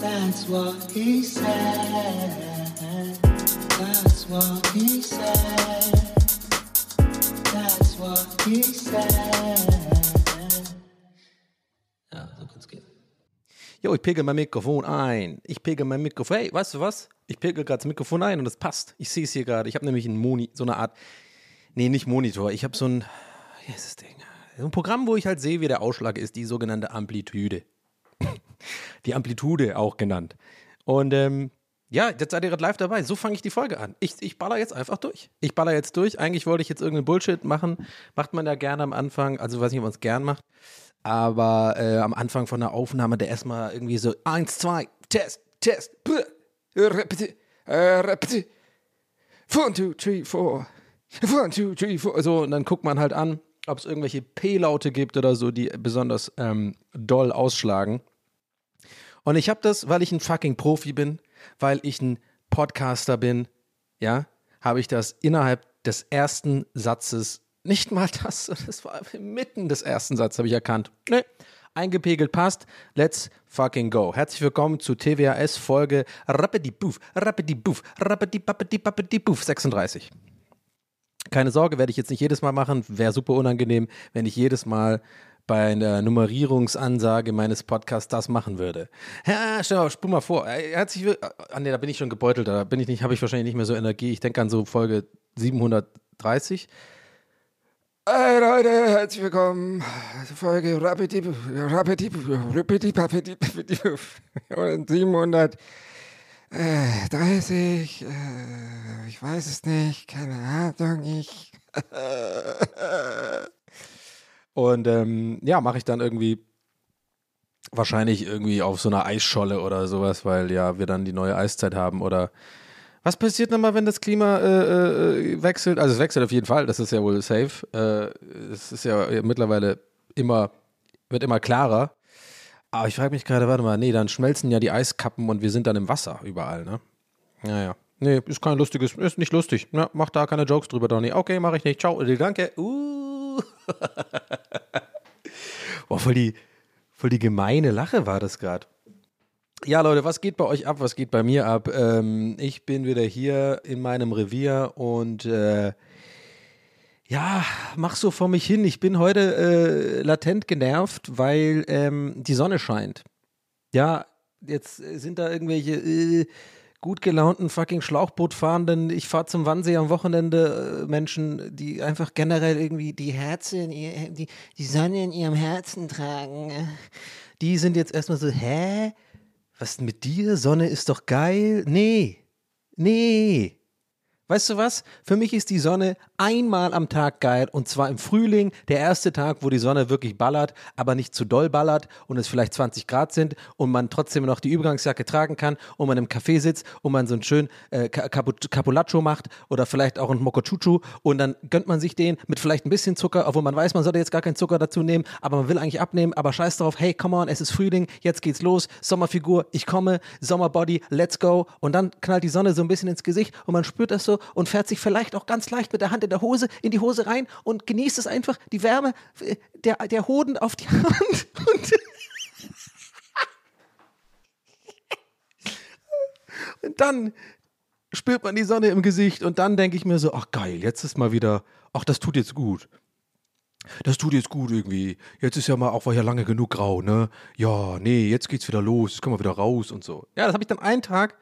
That's what he said. That's what he said. That's what he said. Ja, so kann's gehen. Jo, ich pegel mein Mikrofon ein. Ich pegel mein Mikrofon. Hey, weißt du was? Ich pegel gerade das Mikrofon ein und das passt. Ich sehe es hier gerade. Ich habe nämlich einen Moni, so eine Art. Nee, nicht Monitor. Ich habe so ein. Wie heißt das Ding? So ein Programm, wo ich halt sehe, wie der Ausschlag ist, die sogenannte Amplitude. Die Amplitude auch genannt. Und ähm, ja, jetzt seid ihr gerade live dabei. So fange ich die Folge an. Ich, ich baller jetzt einfach durch. Ich baller jetzt durch. Eigentlich wollte ich jetzt irgendeinen Bullshit machen. Macht man ja gerne am Anfang. Also weiß nicht, ob man es gern macht. Aber äh, am Anfang von der Aufnahme, der erstmal irgendwie so: eins, zwei, Test, Test, repeti, äh, repeti, one, two, three, four, one, two, three, four. So, und dann guckt man halt an, ob es irgendwelche P-Laute gibt oder so, die besonders ähm, doll ausschlagen. Und ich habe das, weil ich ein fucking Profi bin, weil ich ein Podcaster bin, ja, habe ich das innerhalb des ersten Satzes, nicht mal das, das war mitten des ersten Satzes, habe ich erkannt. Nee, eingepegelt passt. Let's fucking go. Herzlich willkommen zu TWAS Folge Rappidi-Boof, Rappidi-Boof, Rappidi-Bappidi-Bappidi-Boof 36. Keine Sorge, werde ich jetzt nicht jedes Mal machen. Wäre super unangenehm, wenn ich jedes Mal bei einer Nummerierungsansage meines Podcasts das machen würde. Ja, stell mal, spul mal vor. Äh, Herzlich will- ah, nee, da bin ich schon gebeutelt. Da bin ich nicht, habe ich wahrscheinlich nicht mehr so Energie. Ich denke an so Folge 730. Hey Leute, herzlich willkommen zur Folge Rapidi, Rapidi, Rapidi, Rapidi, Rapidi, und 730, äh, ich weiß es nicht, keine Ahnung, ich. Und ähm, ja, mache ich dann irgendwie wahrscheinlich irgendwie auf so einer Eisscholle oder sowas, weil ja wir dann die neue Eiszeit haben oder was passiert nochmal, wenn das Klima äh, äh, wechselt? Also es wechselt auf jeden Fall, das ist ja wohl safe. Äh, es ist ja mittlerweile immer, wird immer klarer. Aber ich frage mich gerade, warte mal, nee, dann schmelzen ja die Eiskappen und wir sind dann im Wasser überall, ne? Naja. Nee, ist kein lustiges, ist nicht lustig. Na, mach da keine Jokes drüber, Donny. Okay, mache ich nicht. Ciao, danke. Uh. Boah, voll die, voll die gemeine Lache war das gerade. Ja, Leute, was geht bei euch ab? Was geht bei mir ab? Ähm, ich bin wieder hier in meinem Revier und äh, ja, mach so vor mich hin. Ich bin heute äh, latent genervt, weil ähm, die Sonne scheint. Ja, jetzt sind da irgendwelche äh, gut gelaunten fucking Schlauchbootfahrenden, ich fahre zum Wannsee am Wochenende, äh, Menschen, die einfach generell irgendwie die Herzen, in ihr, die, die Sonne in ihrem Herzen tragen. Die sind jetzt erstmal so, hä? Was ist mit dir? Sonne ist doch geil. Nee. Nee. Weißt du was? Für mich ist die Sonne einmal am Tag geil und zwar im Frühling, der erste Tag, wo die Sonne wirklich ballert, aber nicht zu doll ballert und es vielleicht 20 Grad sind und man trotzdem noch die Übergangsjacke tragen kann und man im Café sitzt und man so ein schön äh, Ca- Capu- Capulaccio macht oder vielleicht auch ein Mokochuchu und dann gönnt man sich den mit vielleicht ein bisschen Zucker, obwohl man weiß, man sollte jetzt gar keinen Zucker dazu nehmen, aber man will eigentlich abnehmen, aber scheiß drauf, hey, come on, es ist Frühling, jetzt geht's los, Sommerfigur, ich komme, Sommerbody, let's go und dann knallt die Sonne so ein bisschen ins Gesicht und man spürt das so und fährt sich vielleicht auch ganz leicht mit der Hand in der Hose in die Hose rein und genießt es einfach, die Wärme äh, der, der Hoden auf die Hand und Und dann spürt man die Sonne im Gesicht und dann denke ich mir so, ach geil, jetzt ist mal wieder, ach das tut jetzt gut. Das tut jetzt gut irgendwie. Jetzt ist ja mal auch war ja lange genug grau, ne? Ja, nee, jetzt geht's wieder los, jetzt können wir wieder raus und so. Ja, das habe ich dann einen Tag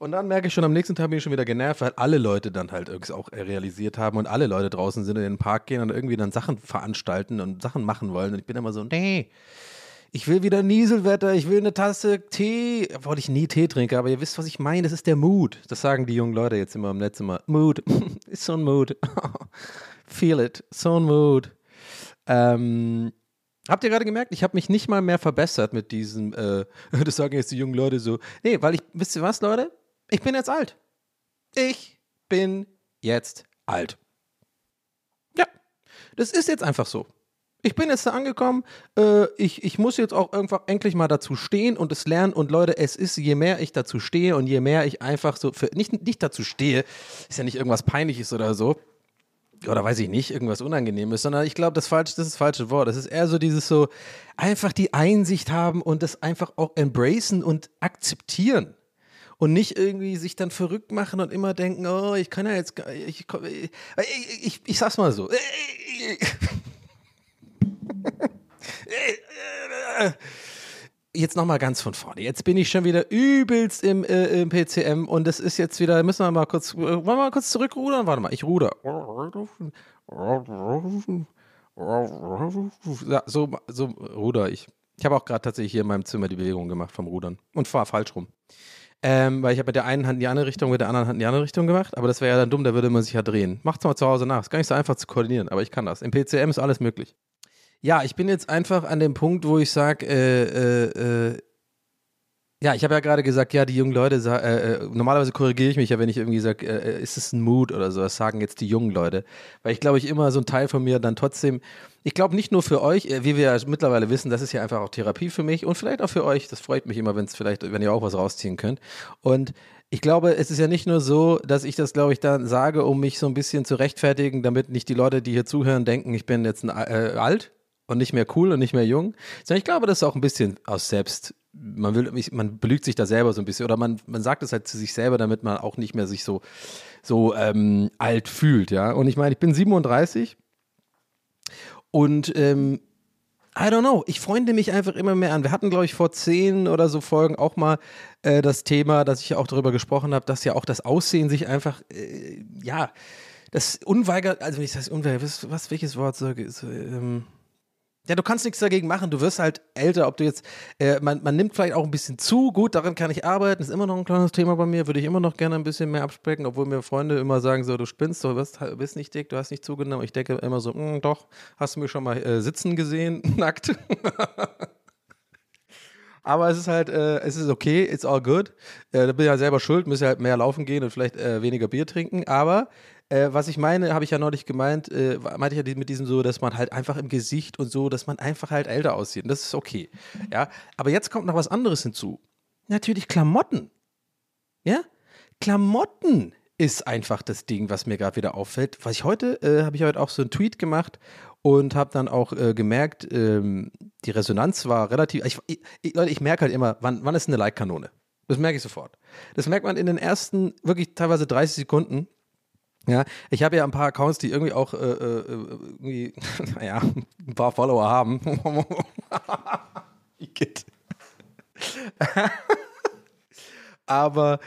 und dann merke ich schon, am nächsten Tag bin ich schon wieder genervt, weil alle Leute dann halt irgendwie auch realisiert haben und alle Leute draußen sind in den Park gehen und irgendwie dann Sachen veranstalten und Sachen machen wollen. Und ich bin immer so, nee, Ich will wieder Nieselwetter, ich will eine Tasse Tee, obwohl ich nie Tee trinke, aber ihr wisst, was ich meine, das ist der Mood. Das sagen die jungen Leute jetzt immer im Netz immer. Mood, ist so ein Mood. Feel it, so ein Mood. Ähm, habt ihr gerade gemerkt, ich habe mich nicht mal mehr verbessert mit diesem, äh, das sagen jetzt die jungen Leute so. Nee, weil ich, wisst ihr was, Leute? Ich bin jetzt alt. Ich bin jetzt alt. Ja, das ist jetzt einfach so. Ich bin jetzt da angekommen. Äh, ich, ich muss jetzt auch irgendwann endlich mal dazu stehen und es lernen. Und Leute, es ist, je mehr ich dazu stehe und je mehr ich einfach so, für, nicht, nicht dazu stehe, ist ja nicht irgendwas Peinliches oder so. Oder weiß ich nicht, irgendwas Unangenehmes, sondern ich glaube, das, das ist das falsche Wort. Das ist eher so dieses so, einfach die Einsicht haben und das einfach auch embracen und akzeptieren und nicht irgendwie sich dann verrückt machen und immer denken, oh, ich kann ja jetzt, ich, ich, ich, ich, sag's mal so. Jetzt nochmal ganz von vorne. Jetzt bin ich schon wieder übelst im, äh, im PCM und es ist jetzt wieder, müssen wir mal kurz, äh, wollen wir mal kurz zurückrudern? Warte mal, ich ruder. Ja, so, so ruder ich. Ich habe auch gerade tatsächlich hier in meinem Zimmer die Bewegung gemacht vom Rudern und fahre falsch rum. Ähm, weil ich habe mit der einen Hand in die andere Richtung, mit der anderen Hand in die andere Richtung gemacht, aber das wäre ja dann dumm, da würde man sich ja drehen. Macht's mal zu Hause nach. Ist gar nicht so einfach zu koordinieren, aber ich kann das. Im PCM ist alles möglich. Ja, ich bin jetzt einfach an dem Punkt, wo ich sage, äh, äh, äh, ja, ich habe ja gerade gesagt, ja, die jungen Leute, äh, äh, normalerweise korrigiere ich mich ja, wenn ich irgendwie sage, äh, äh, ist es ein Mood oder so, das sagen jetzt die jungen Leute. Weil ich glaube, ich immer so ein Teil von mir dann trotzdem, ich glaube nicht nur für euch, äh, wie wir ja mittlerweile wissen, das ist ja einfach auch Therapie für mich und vielleicht auch für euch, das freut mich immer, wenn es vielleicht, wenn ihr auch was rausziehen könnt. Und ich glaube, es ist ja nicht nur so, dass ich das, glaube ich, dann sage, um mich so ein bisschen zu rechtfertigen, damit nicht die Leute, die hier zuhören, denken, ich bin jetzt ein, äh, alt und nicht mehr cool und nicht mehr jung, sondern ich glaube, das ist auch ein bisschen aus selbst, man will, man belügt sich da selber so ein bisschen oder man, man sagt es halt zu sich selber, damit man auch nicht mehr sich so, so ähm, alt fühlt, ja. Und ich meine, ich bin 37 und ähm, I don't know, ich freunde mich einfach immer mehr an. Wir hatten, glaube ich, vor zehn oder so Folgen auch mal äh, das Thema, dass ich ja auch darüber gesprochen habe, dass ja auch das Aussehen sich einfach, äh, ja, das unweigert, also ich heißt unweigert, was, was welches Wort sage ich? Ähm, ja, du kannst nichts dagegen machen. Du wirst halt älter, ob du jetzt, äh, man, man nimmt vielleicht auch ein bisschen zu. Gut, daran kann ich arbeiten. Ist immer noch ein kleines Thema bei mir. Würde ich immer noch gerne ein bisschen mehr abspecken, obwohl mir Freunde immer sagen so, du spinnst, du bist, bist nicht dick, du hast nicht zugenommen. Ich denke immer so, "Mm, doch, hast du mich schon mal äh, sitzen gesehen, nackt. Aber es ist halt, äh, es ist okay, it's all good. Äh, da bin ich ja selber schuld, müsste halt mehr laufen gehen und vielleicht äh, weniger Bier trinken. Aber äh, was ich meine, habe ich ja neulich gemeint, äh, meinte ich ja mit diesem so, dass man halt einfach im Gesicht und so, dass man einfach halt älter aussieht. Und das ist okay. Ja, aber jetzt kommt noch was anderes hinzu. Natürlich Klamotten. Ja, Klamotten ist einfach das Ding, was mir gerade wieder auffällt. Was ich heute, äh, habe ich heute auch so einen Tweet gemacht und habe dann auch äh, gemerkt, ähm, die Resonanz war relativ. Ich, ich, Leute, ich merke halt immer, wann, wann ist eine Like-Kanone? Das merke ich sofort. Das merkt man in den ersten, wirklich teilweise 30 Sekunden. Ja, ich habe ja ein paar Accounts, die irgendwie auch äh, äh, irgendwie, naja, ein paar Follower haben. Aber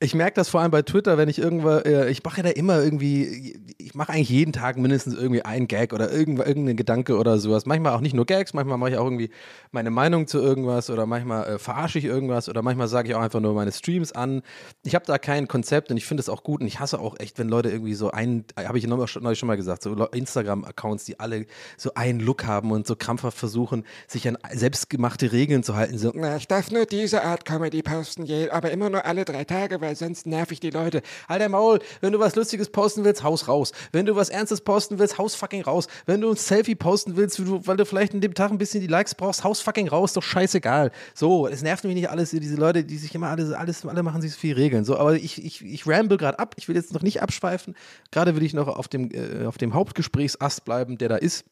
ich merke das vor allem bei Twitter, wenn ich irgendwo, äh, ich mache ja da immer irgendwie, ich mache eigentlich jeden Tag mindestens irgendwie einen Gag oder irgend, irgendeinen Gedanke oder sowas. Manchmal auch nicht nur Gags, manchmal mache ich auch irgendwie meine Meinung zu irgendwas oder manchmal äh, verarsche ich irgendwas oder manchmal sage ich auch einfach nur meine Streams an. Ich habe da kein Konzept und ich finde es auch gut und ich hasse auch echt, wenn Leute irgendwie so einen, habe ich neulich schon mal gesagt, so Instagram-Accounts, die alle so einen Look haben und so krampfhaft versuchen, sich an selbstgemachte Regeln zu halten. So, Na, ich darf nur diese Art Comedy posten, aber immer nur alle drei Tage, weil sonst nerv ich die Leute. Halt dein Maul. Wenn du was Lustiges posten willst, haus raus. Wenn du was Ernstes posten willst, haus fucking raus. Wenn du ein Selfie posten willst, weil du vielleicht in dem Tag ein bisschen die Likes brauchst, haus fucking raus. Doch scheißegal. So, es nervt mich nicht alles, diese Leute, die sich immer alles, alles, alle machen sich so viel Regeln. So, aber ich, ich, ich ramble gerade ab. Ich will jetzt noch nicht abschweifen. Gerade will ich noch auf dem, äh, auf dem Hauptgesprächsast bleiben, der da ist.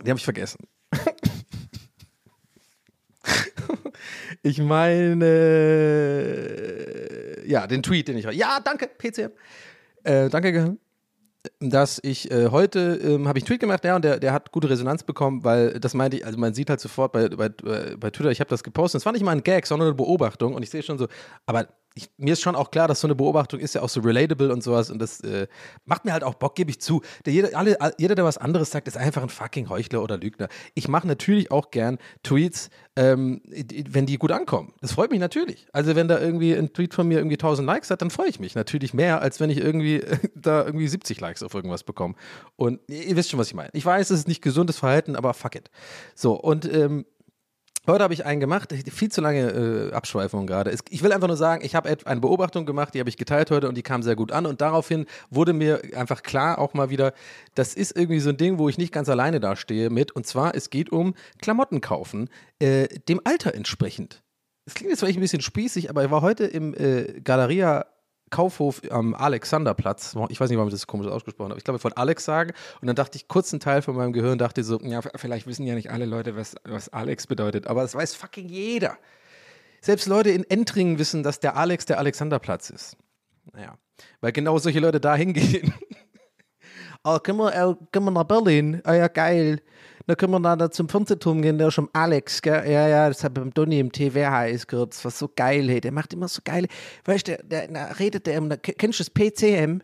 Den habe ich vergessen. Ich meine, ja, den Tweet, den ich. Ja, danke, PCM. Äh, danke. Dass ich äh, heute ähm, habe ich einen Tweet gemacht, ja, und der, der hat gute Resonanz bekommen, weil das meinte ich, also man sieht halt sofort bei, bei, bei Twitter, ich habe das gepostet. Es war nicht mal ein Gag, sondern eine Beobachtung und ich sehe schon so, aber ich, mir ist schon auch klar, dass so eine Beobachtung ist ja auch so relatable und sowas und das äh, macht mir halt auch Bock, gebe ich zu. Der, jeder, alle, jeder, der was anderes sagt, ist einfach ein fucking Heuchler oder Lügner. Ich mache natürlich auch gern Tweets, ähm, wenn die gut ankommen. Das freut mich natürlich. Also wenn da irgendwie ein Tweet von mir irgendwie 1000 Likes hat, dann freue ich mich natürlich mehr, als wenn ich irgendwie da irgendwie 70 Likes auf irgendwas bekomme. Und ihr wisst schon, was ich meine. Ich weiß, es ist nicht gesundes Verhalten, aber fuck it. So, und ähm, Heute habe ich einen gemacht, viel zu lange äh, Abschweifung gerade. Ich will einfach nur sagen, ich habe eine Beobachtung gemacht, die habe ich geteilt heute und die kam sehr gut an und daraufhin wurde mir einfach klar auch mal wieder, das ist irgendwie so ein Ding, wo ich nicht ganz alleine dastehe mit und zwar, es geht um Klamotten kaufen, äh, dem Alter entsprechend. Es klingt jetzt vielleicht ein bisschen spießig, aber ich war heute im äh, Galeria Kaufhof am Alexanderplatz. Ich weiß nicht, warum ich das komisch ausgesprochen habe. Ich glaube, von Alex sagen. Und dann dachte ich, kurz einen Teil von meinem Gehirn dachte so, ja, vielleicht wissen ja nicht alle Leute, was, was Alex bedeutet. Aber das weiß fucking jeder. Selbst Leute in Entringen wissen, dass der Alex der Alexanderplatz ist. Naja, weil genau solche Leute da hingehen. oh, können wir, äh, können wir nach Berlin? Ah ja, geil. Dann können wir da zum Fernsehturm gehen, der ist schon Alex, gell? Ja, ja, das hat beim Donny im TWHS gehört. Das war so geil, hey. Der macht immer so geile. Weißt du, der, der, redet der immer, kennst du das PCM?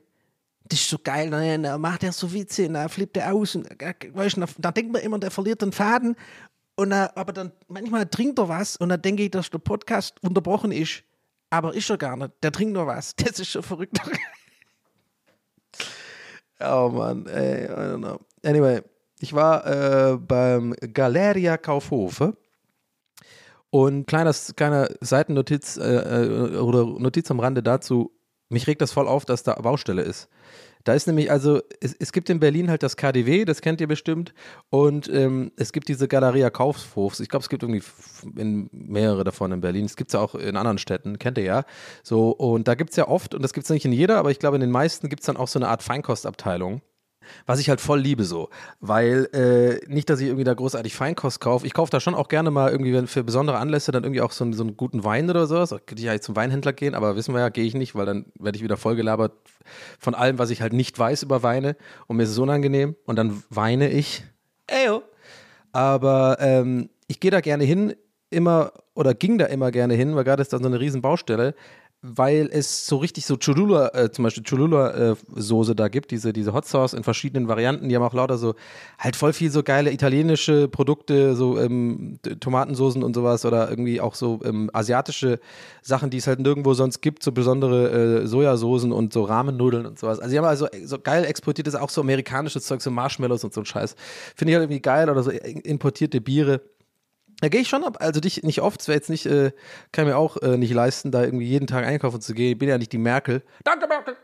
Das ist so geil, ne? da macht er so Witze, da flippt er aus. Und, weißt du, da denkt man immer, der verliert den Faden. Und, aber dann manchmal trinkt er was und dann denke ich, dass der Podcast unterbrochen ist. Aber ist er gar nicht. Der trinkt nur was. Das ist schon verrückt. oh Mann, ey, I don't know. Anyway, ich war äh, beim Galeria Kaufhofe und kleiner, kleiner Seitennotiz äh, äh, oder Notiz am Rande dazu. Mich regt das voll auf, dass da Baustelle ist. Da ist nämlich, also, es, es gibt in Berlin halt das KDW, das kennt ihr bestimmt, und ähm, es gibt diese Galeria Kaufhofs. Ich glaube, es gibt irgendwie mehrere davon in Berlin. Es gibt es ja auch in anderen Städten, kennt ihr ja. So, und da gibt es ja oft, und das gibt es nicht in jeder, aber ich glaube, in den meisten gibt es dann auch so eine Art Feinkostabteilung was ich halt voll liebe so, weil äh, nicht, dass ich irgendwie da großartig Feinkost kaufe. Ich kaufe da schon auch gerne mal irgendwie für besondere Anlässe dann irgendwie auch so, einen, so einen guten Wein oder sowas. Da könnte ich ja zum Weinhändler gehen, aber wissen wir ja, gehe ich nicht, weil dann werde ich wieder vollgelabert von allem, was ich halt nicht weiß über Weine und mir ist es unangenehm und dann weine ich. Eyo. Aber ähm, ich gehe da gerne hin, immer oder ging da immer gerne hin, weil gerade ist da so eine riesen Baustelle weil es so richtig so Cholula, äh, zum Beispiel Cholula-Soße äh, da gibt, diese, diese Hot Sauce in verschiedenen Varianten. Die haben auch lauter so, halt voll viel so geile italienische Produkte, so ähm, Tomatensoßen und sowas oder irgendwie auch so ähm, asiatische Sachen, die es halt nirgendwo sonst gibt, so besondere äh, Sojasoßen und so Rahmennudeln und sowas. Also die haben also so geil exportiertes, auch so amerikanisches Zeug, so Marshmallows und so ein Scheiß. Finde ich halt irgendwie geil oder so importierte Biere. Da gehe ich schon ab, also dich nicht oft, es wäre jetzt nicht, äh, kann mir auch äh, nicht leisten, da irgendwie jeden Tag einkaufen zu gehen. Ich bin ja nicht die Merkel. Danke, Merkel!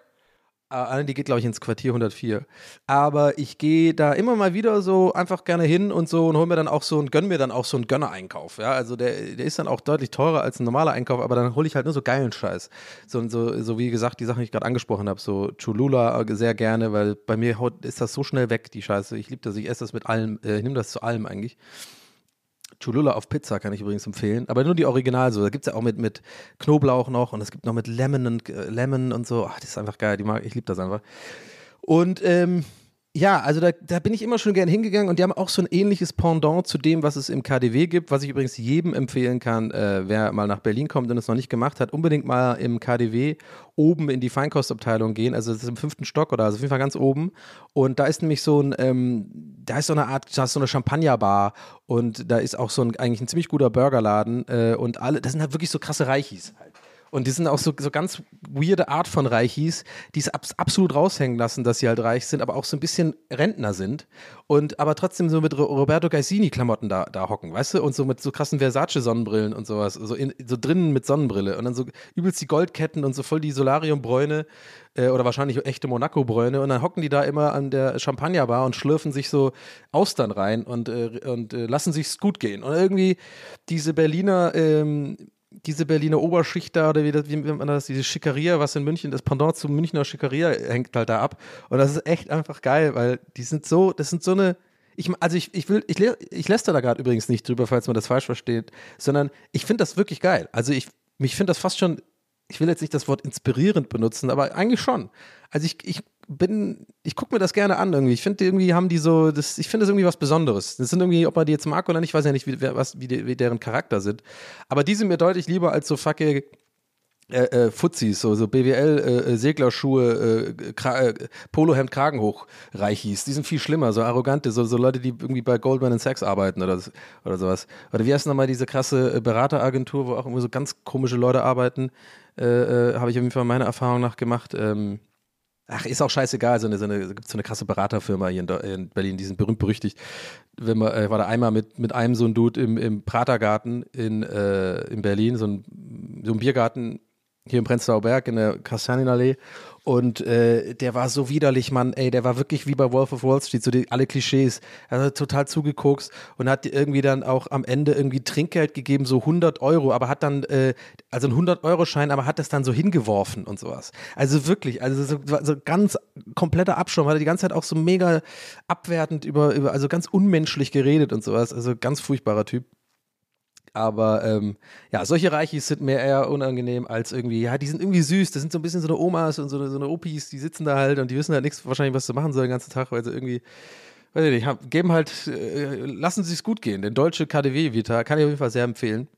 Äh, die geht, glaube ich, ins Quartier 104. Aber ich gehe da immer mal wieder so einfach gerne hin und so und hole mir dann auch so und gönne mir dann auch so einen Gönner-Einkauf. Ja, also der, der ist dann auch deutlich teurer als ein normaler Einkauf, aber dann hole ich halt nur so geilen Scheiß. So, so, so wie gesagt, die Sachen, die ich gerade angesprochen habe, so Cholula äh, sehr gerne, weil bei mir ist das so schnell weg, die Scheiße. Ich liebe das, ich esse das mit allem, äh, ich nehme das zu allem eigentlich. Cholula auf Pizza kann ich übrigens empfehlen, aber nur die Original. Da gibt es ja auch mit, mit Knoblauch noch und es gibt noch mit Lemon und, äh, Lemon und so. Ach, das ist einfach geil, die mag, ich liebe das einfach. Und ähm, ja, also da, da bin ich immer schon gern hingegangen und die haben auch so ein ähnliches Pendant zu dem, was es im KDW gibt, was ich übrigens jedem empfehlen kann, äh, wer mal nach Berlin kommt und es noch nicht gemacht hat, unbedingt mal im KDW oben in die Feinkostabteilung gehen. Also das ist im fünften Stock oder also auf jeden Fall ganz oben. Und da ist nämlich so ein, ähm, da ist so eine Art, da ist so eine Champagnerbar und da ist auch so ein eigentlich ein ziemlich guter Burgerladen äh, und alle, das sind halt wirklich so krasse Reichis halt. Und die sind auch so, so ganz weirde Art von Reichis, die es ab, absolut raushängen lassen, dass sie halt reich sind, aber auch so ein bisschen Rentner sind. Und aber trotzdem so mit Roberto Gaisini-Klamotten da, da hocken, weißt du? Und so mit so krassen Versace-Sonnenbrillen und sowas. So, in, so drinnen mit Sonnenbrille. Und dann so übelst die Goldketten und so voll die Solariumbräune äh, oder wahrscheinlich echte Monaco-Bräune. Und dann hocken die da immer an der Champagnerbar und schlürfen sich so Austern rein und, äh, und äh, lassen sich's gut gehen. Und irgendwie diese Berliner ähm, diese Berliner Oberschicht da, oder wie, das, wie man das, diese Schickeria, was in München, das Pendant zum Münchner Schickeria hängt halt da ab. Und das ist echt einfach geil, weil die sind so, das sind so eine, ich, also ich, ich will, ich, ich lässt da gerade übrigens nicht drüber, falls man das falsch versteht, sondern ich finde das wirklich geil. Also ich, mich finde das fast schon, ich will jetzt nicht das Wort inspirierend benutzen, aber eigentlich schon. Also ich, ich bin, ich gucke mir das gerne an irgendwie. Ich finde irgendwie haben die so, das, ich finde das irgendwie was Besonderes. Das sind irgendwie, ob man die jetzt mag oder nicht, ich weiß ja nicht, wie, was, wie, die, wie deren Charakter sind. Aber die sind mir deutlich lieber als so fucking äh, äh, Fuzis, so, so BWL, äh, äh, äh, Kra äh, Polohemd, Kragenhoch Reichis. Die sind viel schlimmer, so arrogante, so, so Leute, die irgendwie bei Goldman Sachs arbeiten oder, oder sowas. Oder wie heißt nochmal diese krasse äh, Berateragentur, wo auch irgendwie so ganz komische Leute arbeiten? Habe ich auf jeden Fall meiner Erfahrung nach gemacht. Ähm, Ach, ist auch scheißegal. So eine, so eine, gibt so eine krasse Beraterfirma hier in, in Berlin, die sind berühmt berüchtigt. Wenn man, äh, war da einmal mit, mit einem so ein Dude im, im Pratergarten in, äh, in Berlin, so ein, so ein Biergarten hier im Prenzlauer Berg in der Kastanienallee. Und äh, der war so widerlich, Mann, ey, der war wirklich wie bei Wolf of Wall Street, so die, alle Klischees. Er hat total zugekokst und hat irgendwie dann auch am Ende irgendwie Trinkgeld gegeben, so 100 Euro, aber hat dann, äh, also ein 100-Euro-Schein, aber hat das dann so hingeworfen und sowas. Also wirklich, also so, so ganz kompletter Abschaum, hat er die ganze Zeit auch so mega abwertend über, über, also ganz unmenschlich geredet und sowas. Also ganz furchtbarer Typ. Aber ähm, ja, solche Reichis sind mir eher unangenehm als irgendwie, ja, die sind irgendwie süß. Das sind so ein bisschen so eine Omas und so eine, so eine Opis, die sitzen da halt und die wissen halt nichts wahrscheinlich, was sie machen sollen den ganzen Tag, weil sie irgendwie, weiß ich nicht, haben, geben halt, äh, lassen sie es gut gehen. Den deutsche KDW-Vita kann ich auf jeden Fall sehr empfehlen.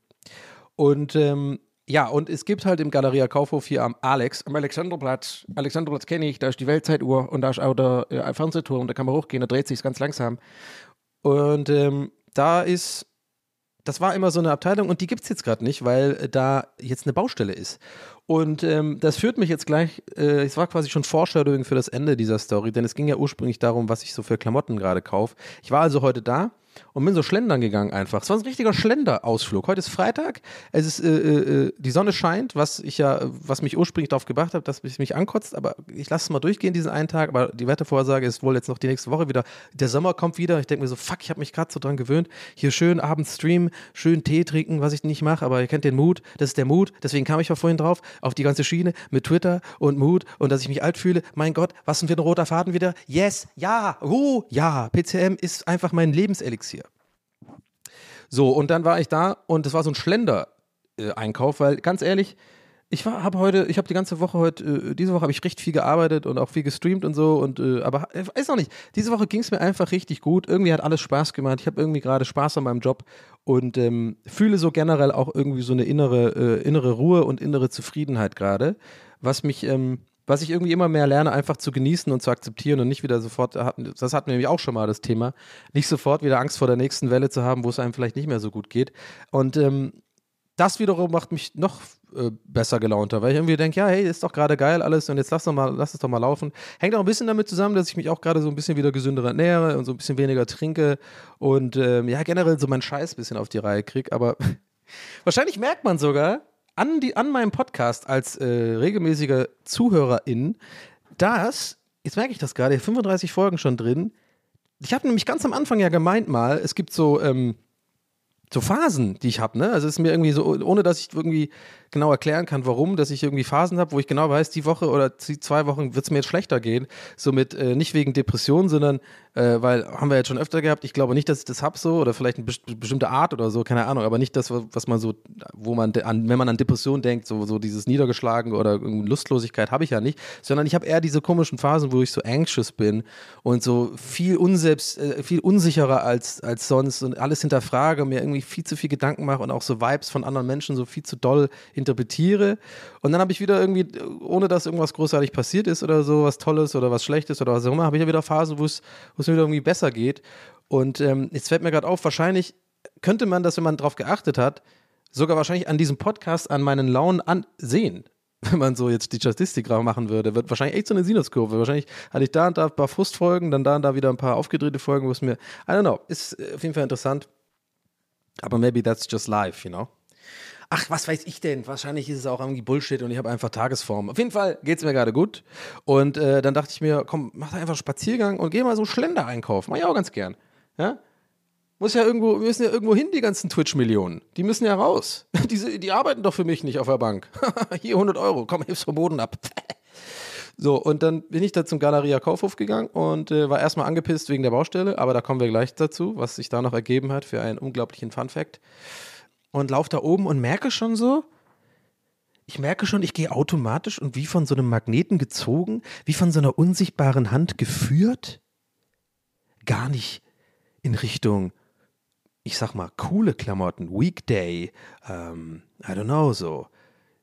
Und ähm, ja, und es gibt halt im Galeria Kaufhof hier am Alex, Am Alexanderplatz. Alexanderplatz kenne ich, da ist die Weltzeituhr und da ist auch der äh, Fernsehturm, da kann man hochgehen, da dreht sich ganz langsam. Und ähm, da ist, das war immer so eine Abteilung und die gibt es jetzt gerade nicht, weil äh, da jetzt eine Baustelle ist. Und ähm, das führt mich jetzt gleich, äh, es war quasi schon Foreshadowing für das Ende dieser Story, denn es ging ja ursprünglich darum, was ich so für Klamotten gerade kaufe. Ich war also heute da und bin so schlendern gegangen einfach. Es war ein richtiger Schlenderausflug. Heute ist Freitag, es ist, äh, äh, die Sonne scheint, was ich ja, was mich ursprünglich darauf gebracht habe, dass es mich ankotzt, aber ich lasse es mal durchgehen, diesen einen Tag, aber die Wettervorhersage ist wohl jetzt noch die nächste Woche wieder. Der Sommer kommt wieder. Ich denke mir so, fuck, ich habe mich gerade so dran gewöhnt. Hier schön abends streamen, schön Tee trinken, was ich nicht mache, aber ihr kennt den Mut. Das ist der Mut. Deswegen kam ich ja vorhin drauf, auf die ganze Schiene mit Twitter und Mut und dass ich mich alt fühle. Mein Gott, was sind wir ein roter Faden wieder? Yes, ja, uh, ja. PCM ist einfach mein Lebenselixier. So, und dann war ich da und es war so ein Schlender-Einkauf, weil ganz ehrlich, ich habe heute, ich habe die ganze Woche heute, äh, diese Woche habe ich recht viel gearbeitet und auch viel gestreamt und so und äh, aber ich weiß noch nicht, diese Woche ging es mir einfach richtig gut. Irgendwie hat alles Spaß gemacht. Ich habe irgendwie gerade Spaß an meinem Job und ähm, fühle so generell auch irgendwie so eine innere, äh, innere Ruhe und innere Zufriedenheit gerade, was mich ähm, was ich irgendwie immer mehr lerne, einfach zu genießen und zu akzeptieren und nicht wieder sofort, das hatten wir nämlich auch schon mal das Thema, nicht sofort wieder Angst vor der nächsten Welle zu haben, wo es einem vielleicht nicht mehr so gut geht. Und ähm, das wiederum macht mich noch äh, besser gelaunter, weil ich irgendwie denke, ja, hey, ist doch gerade geil alles und jetzt lass, doch mal, lass es doch mal laufen. Hängt auch ein bisschen damit zusammen, dass ich mich auch gerade so ein bisschen wieder gesünder ernähre und so ein bisschen weniger trinke und ähm, ja, generell so meinen Scheiß ein bisschen auf die Reihe kriege. Aber wahrscheinlich merkt man sogar an, die, an meinem Podcast als äh, regelmäßiger Zuhörerin, dass, jetzt merke ich das gerade, 35 Folgen schon drin. Ich habe nämlich ganz am Anfang ja gemeint mal, es gibt so, ähm, so Phasen, die ich habe, ne? Also es ist mir irgendwie so, ohne dass ich irgendwie genau erklären kann, warum, dass ich irgendwie Phasen habe, wo ich genau weiß, die Woche oder die zwei Wochen wird es mir jetzt schlechter gehen. Somit äh, nicht wegen Depression, sondern äh, weil haben wir jetzt schon öfter gehabt. Ich glaube nicht, dass ich das hab so oder vielleicht eine best bestimmte Art oder so, keine Ahnung, aber nicht das, was man so, wo man an, wenn man an Depression denkt, so, so dieses Niedergeschlagen oder Lustlosigkeit habe ich ja nicht, sondern ich habe eher diese komischen Phasen, wo ich so anxious bin und so viel unselbst, äh, viel unsicherer als, als sonst und alles hinterfrage, mir irgendwie viel zu viel Gedanken mache und auch so Vibes von anderen Menschen so viel zu doll interpretiere. Und dann habe ich wieder irgendwie, ohne dass irgendwas großartig passiert ist oder so, was Tolles oder was Schlechtes oder was auch immer, habe ich ja wieder Phasen, wo es wo es mir wieder irgendwie besser geht. Und ähm, jetzt fällt mir gerade auf, wahrscheinlich könnte man das, wenn man darauf geachtet hat, sogar wahrscheinlich an diesem Podcast an meinen Launen ansehen. Wenn man so jetzt die Statistik machen würde, wird wahrscheinlich echt so eine Sinuskurve. Wahrscheinlich hatte ich da und da ein paar Frustfolgen, dann da und da wieder ein paar aufgedrehte Folgen, wo es mir, I don't know, ist äh, auf jeden Fall interessant. Aber maybe that's just life, you know? Ach, was weiß ich denn? Wahrscheinlich ist es auch irgendwie Bullshit und ich habe einfach Tagesform. Auf jeden Fall geht es mir gerade gut. Und äh, dann dachte ich mir, komm, mach doch einfach einen Spaziergang und geh mal so Schlender einkaufen. Mach ich auch ganz gern. Ja? Muss ja irgendwo, wir müssen ja irgendwo hin, die ganzen Twitch-Millionen. Die müssen ja raus. Diese, die arbeiten doch für mich nicht auf der Bank. Hier 100 Euro, komm, heb's vom Boden ab. So, und dann bin ich da zum Galeria Kaufhof gegangen und äh, war erstmal angepisst wegen der Baustelle, aber da kommen wir gleich dazu, was sich da noch ergeben hat für einen unglaublichen Fun-Fact. Und laufe da oben und merke schon so, ich merke schon, ich gehe automatisch und wie von so einem Magneten gezogen, wie von so einer unsichtbaren Hand geführt, gar nicht in Richtung, ich sag mal, coole Klamotten, Weekday, ähm, I don't know, so,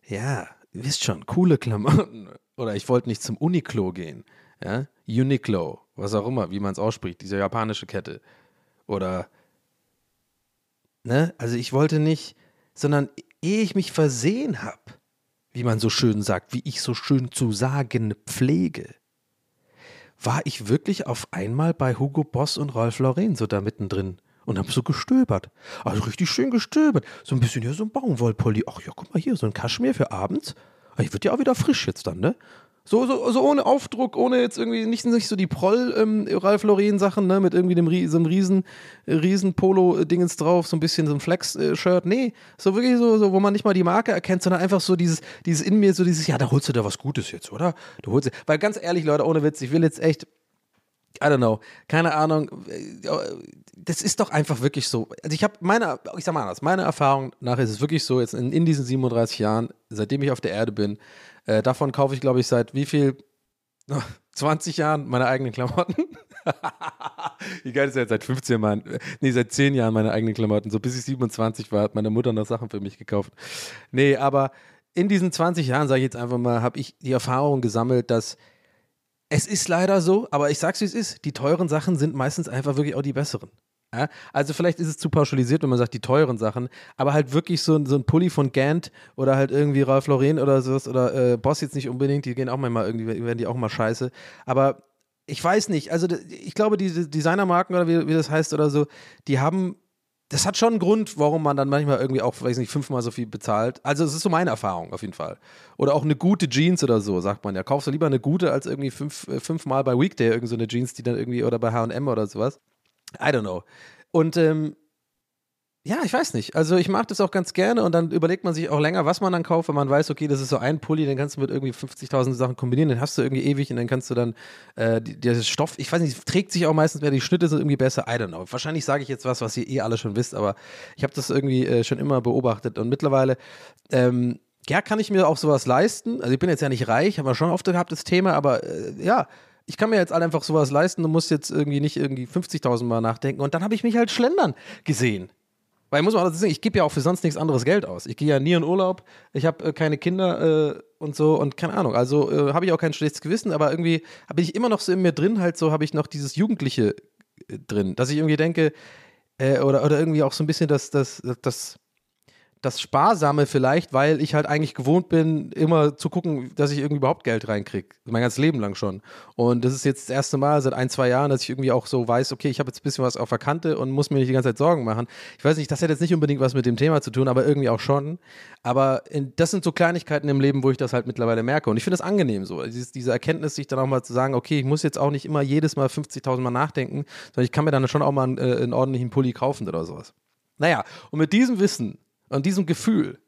ja, wisst schon, coole Klamotten. Oder ich wollte nicht zum Uniqlo gehen. Ja? Uniqlo, was auch immer, wie man es ausspricht, diese japanische Kette. Oder, ne, also ich wollte nicht, sondern ehe ich mich versehen habe, wie man so schön sagt, wie ich so schön zu sagen pflege, war ich wirklich auf einmal bei Hugo Boss und Ralph Lauren so da mittendrin und habe so gestöbert. Also richtig schön gestöbert. So ein bisschen hier so ein Baumwollpulli. Ach ja, guck mal hier, so ein Kaschmir für abends. Ich wird ja auch wieder frisch jetzt dann, ne? So, so, so ohne Aufdruck, ohne jetzt irgendwie nicht, nicht so die Proll ähm, ne, mit irgendwie dem so einem riesen, äh, riesen Polo-Dingens drauf, so ein bisschen so ein Flex-Shirt. Nee, so wirklich so, so, wo man nicht mal die Marke erkennt, sondern einfach so dieses, dieses in mir, so dieses, ja, da holst du da was Gutes jetzt, oder? Du holst, weil ganz ehrlich, Leute, ohne Witz, ich will jetzt echt, I don't know, keine Ahnung. Das ist doch einfach wirklich so. Also ich habe meine, ich sag mal anders, meine Erfahrung nach ist es wirklich so, jetzt in, in diesen 37 Jahren, seitdem ich auf der Erde bin, äh, davon kaufe ich, glaube ich, seit wie viel? 20 Jahren meine eigenen Klamotten. Wie geil ist ja jetzt seit 15 Jahren, nee, seit 10 Jahren meine eigenen Klamotten. So bis ich 27 war, hat meine Mutter noch Sachen für mich gekauft. Nee, aber in diesen 20 Jahren, sage ich jetzt einfach mal, habe ich die Erfahrung gesammelt, dass es ist leider so, aber ich sag's wie es ist, die teuren Sachen sind meistens einfach wirklich auch die besseren. Ja? Also vielleicht ist es zu pauschalisiert, wenn man sagt, die teuren Sachen, aber halt wirklich so, ein- so ein Pulli von Gant oder halt irgendwie Ralph Lauren oder sowas oder äh, Boss jetzt nicht unbedingt, die gehen auch manchmal irgendwie, werden die auch mal scheiße. Aber ich weiß nicht, also ich glaube, diese Designermarken oder wie, wie das heißt oder so, die haben das hat schon einen Grund, warum man dann manchmal irgendwie auch, weiß nicht, fünfmal so viel bezahlt. Also, es ist so meine Erfahrung auf jeden Fall. Oder auch eine gute Jeans oder so, sagt man ja. Kaufst du lieber eine gute als irgendwie fünf, äh, fünfmal bei Weekday irgend so Jeans, die dann irgendwie, oder bei HM oder sowas. I don't know. Und ähm, ja, ich weiß nicht. Also ich mache das auch ganz gerne und dann überlegt man sich auch länger, was man dann kauft, wenn man weiß, okay, das ist so ein Pulli, den kannst du mit irgendwie 50.000 Sachen kombinieren, den hast du irgendwie ewig und dann kannst du dann äh, der Stoff, ich weiß nicht, trägt sich auch meistens mehr, die Schnitte sind irgendwie besser, I don't know. Wahrscheinlich sage ich jetzt was, was ihr eh alle schon wisst, aber ich habe das irgendwie äh, schon immer beobachtet und mittlerweile ähm, ja, kann ich mir auch sowas leisten. Also ich bin jetzt ja nicht reich, haben wir schon oft gehabt, das Thema, aber äh, ja, ich kann mir jetzt einfach sowas leisten und muss jetzt irgendwie nicht irgendwie 50.000 Mal nachdenken. Und dann habe ich mich halt schlendern gesehen. Weil ich muss mal sagen, ich gebe ja auch für sonst nichts anderes Geld aus. Ich gehe ja nie in Urlaub, ich habe äh, keine Kinder äh, und so und keine Ahnung. Also äh, habe ich auch kein schlechtes Gewissen, aber irgendwie habe ich immer noch so in mir drin, halt so habe ich noch dieses Jugendliche äh, drin, dass ich irgendwie denke, äh, oder, oder irgendwie auch so ein bisschen das, das, das, das Sparsame vielleicht, weil ich halt eigentlich gewohnt bin, immer zu gucken, dass ich irgendwie überhaupt Geld reinkriege. Mein ganzes Leben lang schon. Und das ist jetzt das erste Mal seit ein, zwei Jahren, dass ich irgendwie auch so weiß, okay, ich habe jetzt ein bisschen was auf der Kante und muss mir nicht die ganze Zeit Sorgen machen. Ich weiß nicht, das hat jetzt nicht unbedingt was mit dem Thema zu tun, aber irgendwie auch schon. Aber in, das sind so Kleinigkeiten im Leben, wo ich das halt mittlerweile merke. Und ich finde das angenehm so. Dieses, diese Erkenntnis, sich dann auch mal zu sagen, okay, ich muss jetzt auch nicht immer jedes Mal 50.000 Mal nachdenken, sondern ich kann mir dann schon auch mal einen, äh, einen ordentlichen Pulli kaufen oder sowas. Naja, und mit diesem Wissen und diesem Gefühl,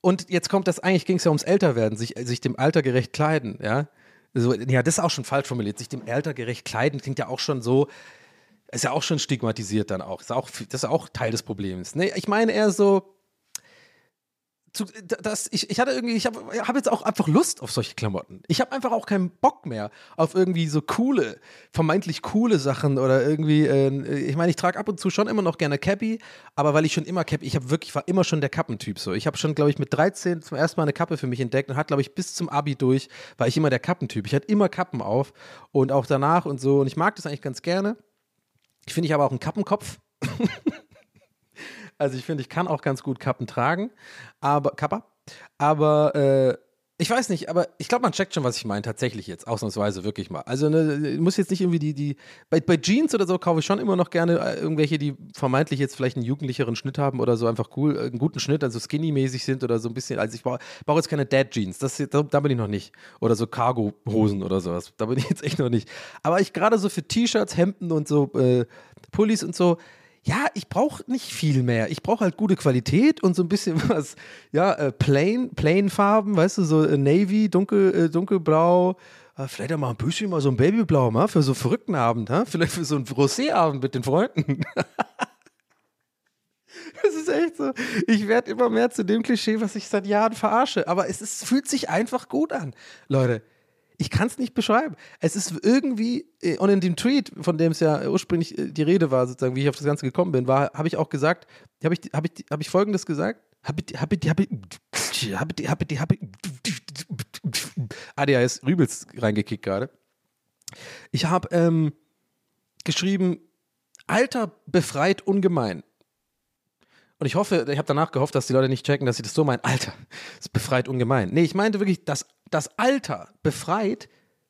und jetzt kommt das, eigentlich ging es ja ums Älterwerden, sich, sich dem Alter gerecht kleiden, ja. So, ja, das ist auch schon falsch formuliert. Sich dem Alter gerecht kleiden klingt ja auch schon so, ist ja auch schon stigmatisiert dann auch. Ist auch das ist auch Teil des Problems. Nee, ich meine eher so, zu, das, ich, ich hatte irgendwie, ich habe hab jetzt auch einfach Lust auf solche Klamotten. Ich habe einfach auch keinen Bock mehr auf irgendwie so coole, vermeintlich coole Sachen oder irgendwie, äh, ich meine, ich trage ab und zu schon immer noch gerne Cappy, aber weil ich schon immer Cappy, ich habe wirklich, war immer schon der Kappentyp so. Ich habe schon, glaube ich, mit 13 zum ersten Mal eine Kappe für mich entdeckt und hat, glaube ich, bis zum Abi durch, war ich immer der Kappentyp. Ich hatte immer Kappen auf und auch danach und so und ich mag das eigentlich ganz gerne. Ich finde, ich habe auch einen Kappenkopf. Also ich finde, ich kann auch ganz gut Kappen tragen, aber Kappa. Aber äh, ich weiß nicht, aber ich glaube, man checkt schon, was ich meine, tatsächlich jetzt, ausnahmsweise wirklich mal. Also ne, muss jetzt nicht irgendwie die, die, bei, bei Jeans oder so kaufe ich schon immer noch gerne äh, irgendwelche, die vermeintlich jetzt vielleicht einen jugendlicheren Schnitt haben oder so einfach cool, äh, einen guten Schnitt, also skinny-mäßig sind oder so ein bisschen. Also ich brauche brauch jetzt keine Dad-Jeans, das, da, da bin ich noch nicht. Oder so Cargo-Hosen oder sowas, da bin ich jetzt echt noch nicht. Aber ich gerade so für T-Shirts, Hemden und so äh, Pullis und so, ja, ich brauche nicht viel mehr. Ich brauche halt gute Qualität und so ein bisschen was, ja, äh, plain, plain Farben, weißt du, so äh, Navy, dunkel, äh, dunkelblau, äh, vielleicht auch mal ein bisschen mal so ein Babyblau, mal, für so einen verrückten Abend, ha? vielleicht für so einen Rosé-Abend mit den Freunden. Das ist echt so. Ich werde immer mehr zu dem Klischee, was ich seit Jahren verarsche. Aber es ist, fühlt sich einfach gut an, Leute. Ich kann es nicht beschreiben. Es ist irgendwie, äh, und in dem Tweet, von dem es ja ursprünglich äh, die Rede war, sozusagen, wie ich auf das Ganze gekommen bin, habe ich auch gesagt, habe ich, hab ich, hab ich folgendes gesagt? Habe ich, habe ich, habe ich, habe habe ich, habe ADHS übelst reingekickt gerade. Ich habe ähm, geschrieben, Alter befreit ungemein. Und ich hoffe, ich habe danach gehofft, dass die Leute nicht checken, dass sie das so meinen. Alter, es befreit ungemein. Nee, ich meinte wirklich, das, das Alter befreit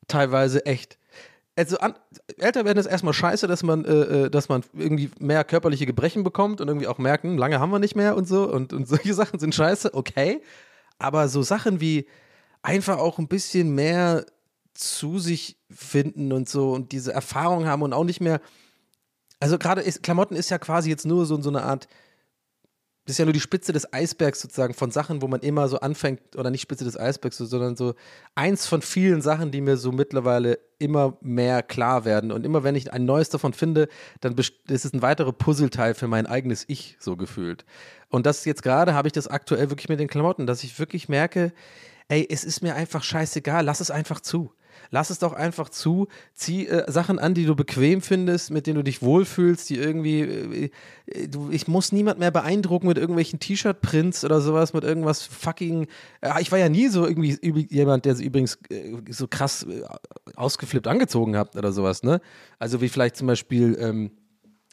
teilweise echt. Also an, älter werden ist erstmal scheiße, dass man, äh, äh, dass man irgendwie mehr körperliche Gebrechen bekommt und irgendwie auch merken, lange haben wir nicht mehr und so. Und, und solche Sachen sind scheiße, okay. Aber so Sachen wie einfach auch ein bisschen mehr zu sich finden und so und diese Erfahrung haben und auch nicht mehr. Also gerade Klamotten ist ja quasi jetzt nur so, so eine Art das ist ja nur die Spitze des Eisbergs sozusagen von Sachen, wo man immer so anfängt, oder nicht Spitze des Eisbergs, sondern so eins von vielen Sachen, die mir so mittlerweile immer mehr klar werden. Und immer wenn ich ein neues davon finde, dann ist es ein weiterer Puzzleteil für mein eigenes Ich so gefühlt. Und das jetzt gerade habe ich das aktuell wirklich mit den Klamotten, dass ich wirklich merke, ey, es ist mir einfach scheißegal, lass es einfach zu. Lass es doch einfach zu. Zieh äh, Sachen an, die du bequem findest, mit denen du dich wohlfühlst, die irgendwie. Äh, äh du, ich muss niemand mehr beeindrucken mit irgendwelchen T-Shirt-Prints oder sowas, mit irgendwas fucking. Äh, ich war ja nie so irgendwie jemand, der übrigens äh, so krass äh, ausgeflippt angezogen hat oder sowas, ne? Also wie vielleicht zum Beispiel. Ähm,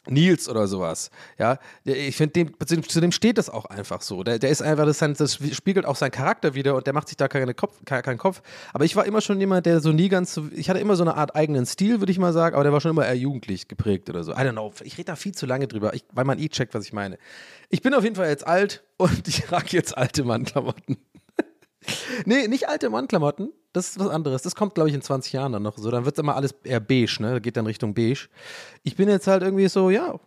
Nils oder sowas. Ja, ich finde, dem, zu dem steht das auch einfach so. Der, der ist einfach, das, das, spiegelt auch seinen Charakter wieder und der macht sich da keine Kopf, keinen Kopf. Aber ich war immer schon jemand, der so nie ganz so, ich hatte immer so eine Art eigenen Stil, würde ich mal sagen, aber der war schon immer eher jugendlich geprägt oder so. I don't know, ich rede da viel zu lange drüber, ich, weil man eh checkt, was ich meine. Ich bin auf jeden Fall jetzt alt und ich trage jetzt alte Mannklamotten. nee, nicht alte Mannklamotten, das ist was anderes. Das kommt, glaube ich, in 20 Jahren dann noch so. Dann wird es immer alles eher beige, ne? Geht dann Richtung beige. Ich bin jetzt halt irgendwie so, ja.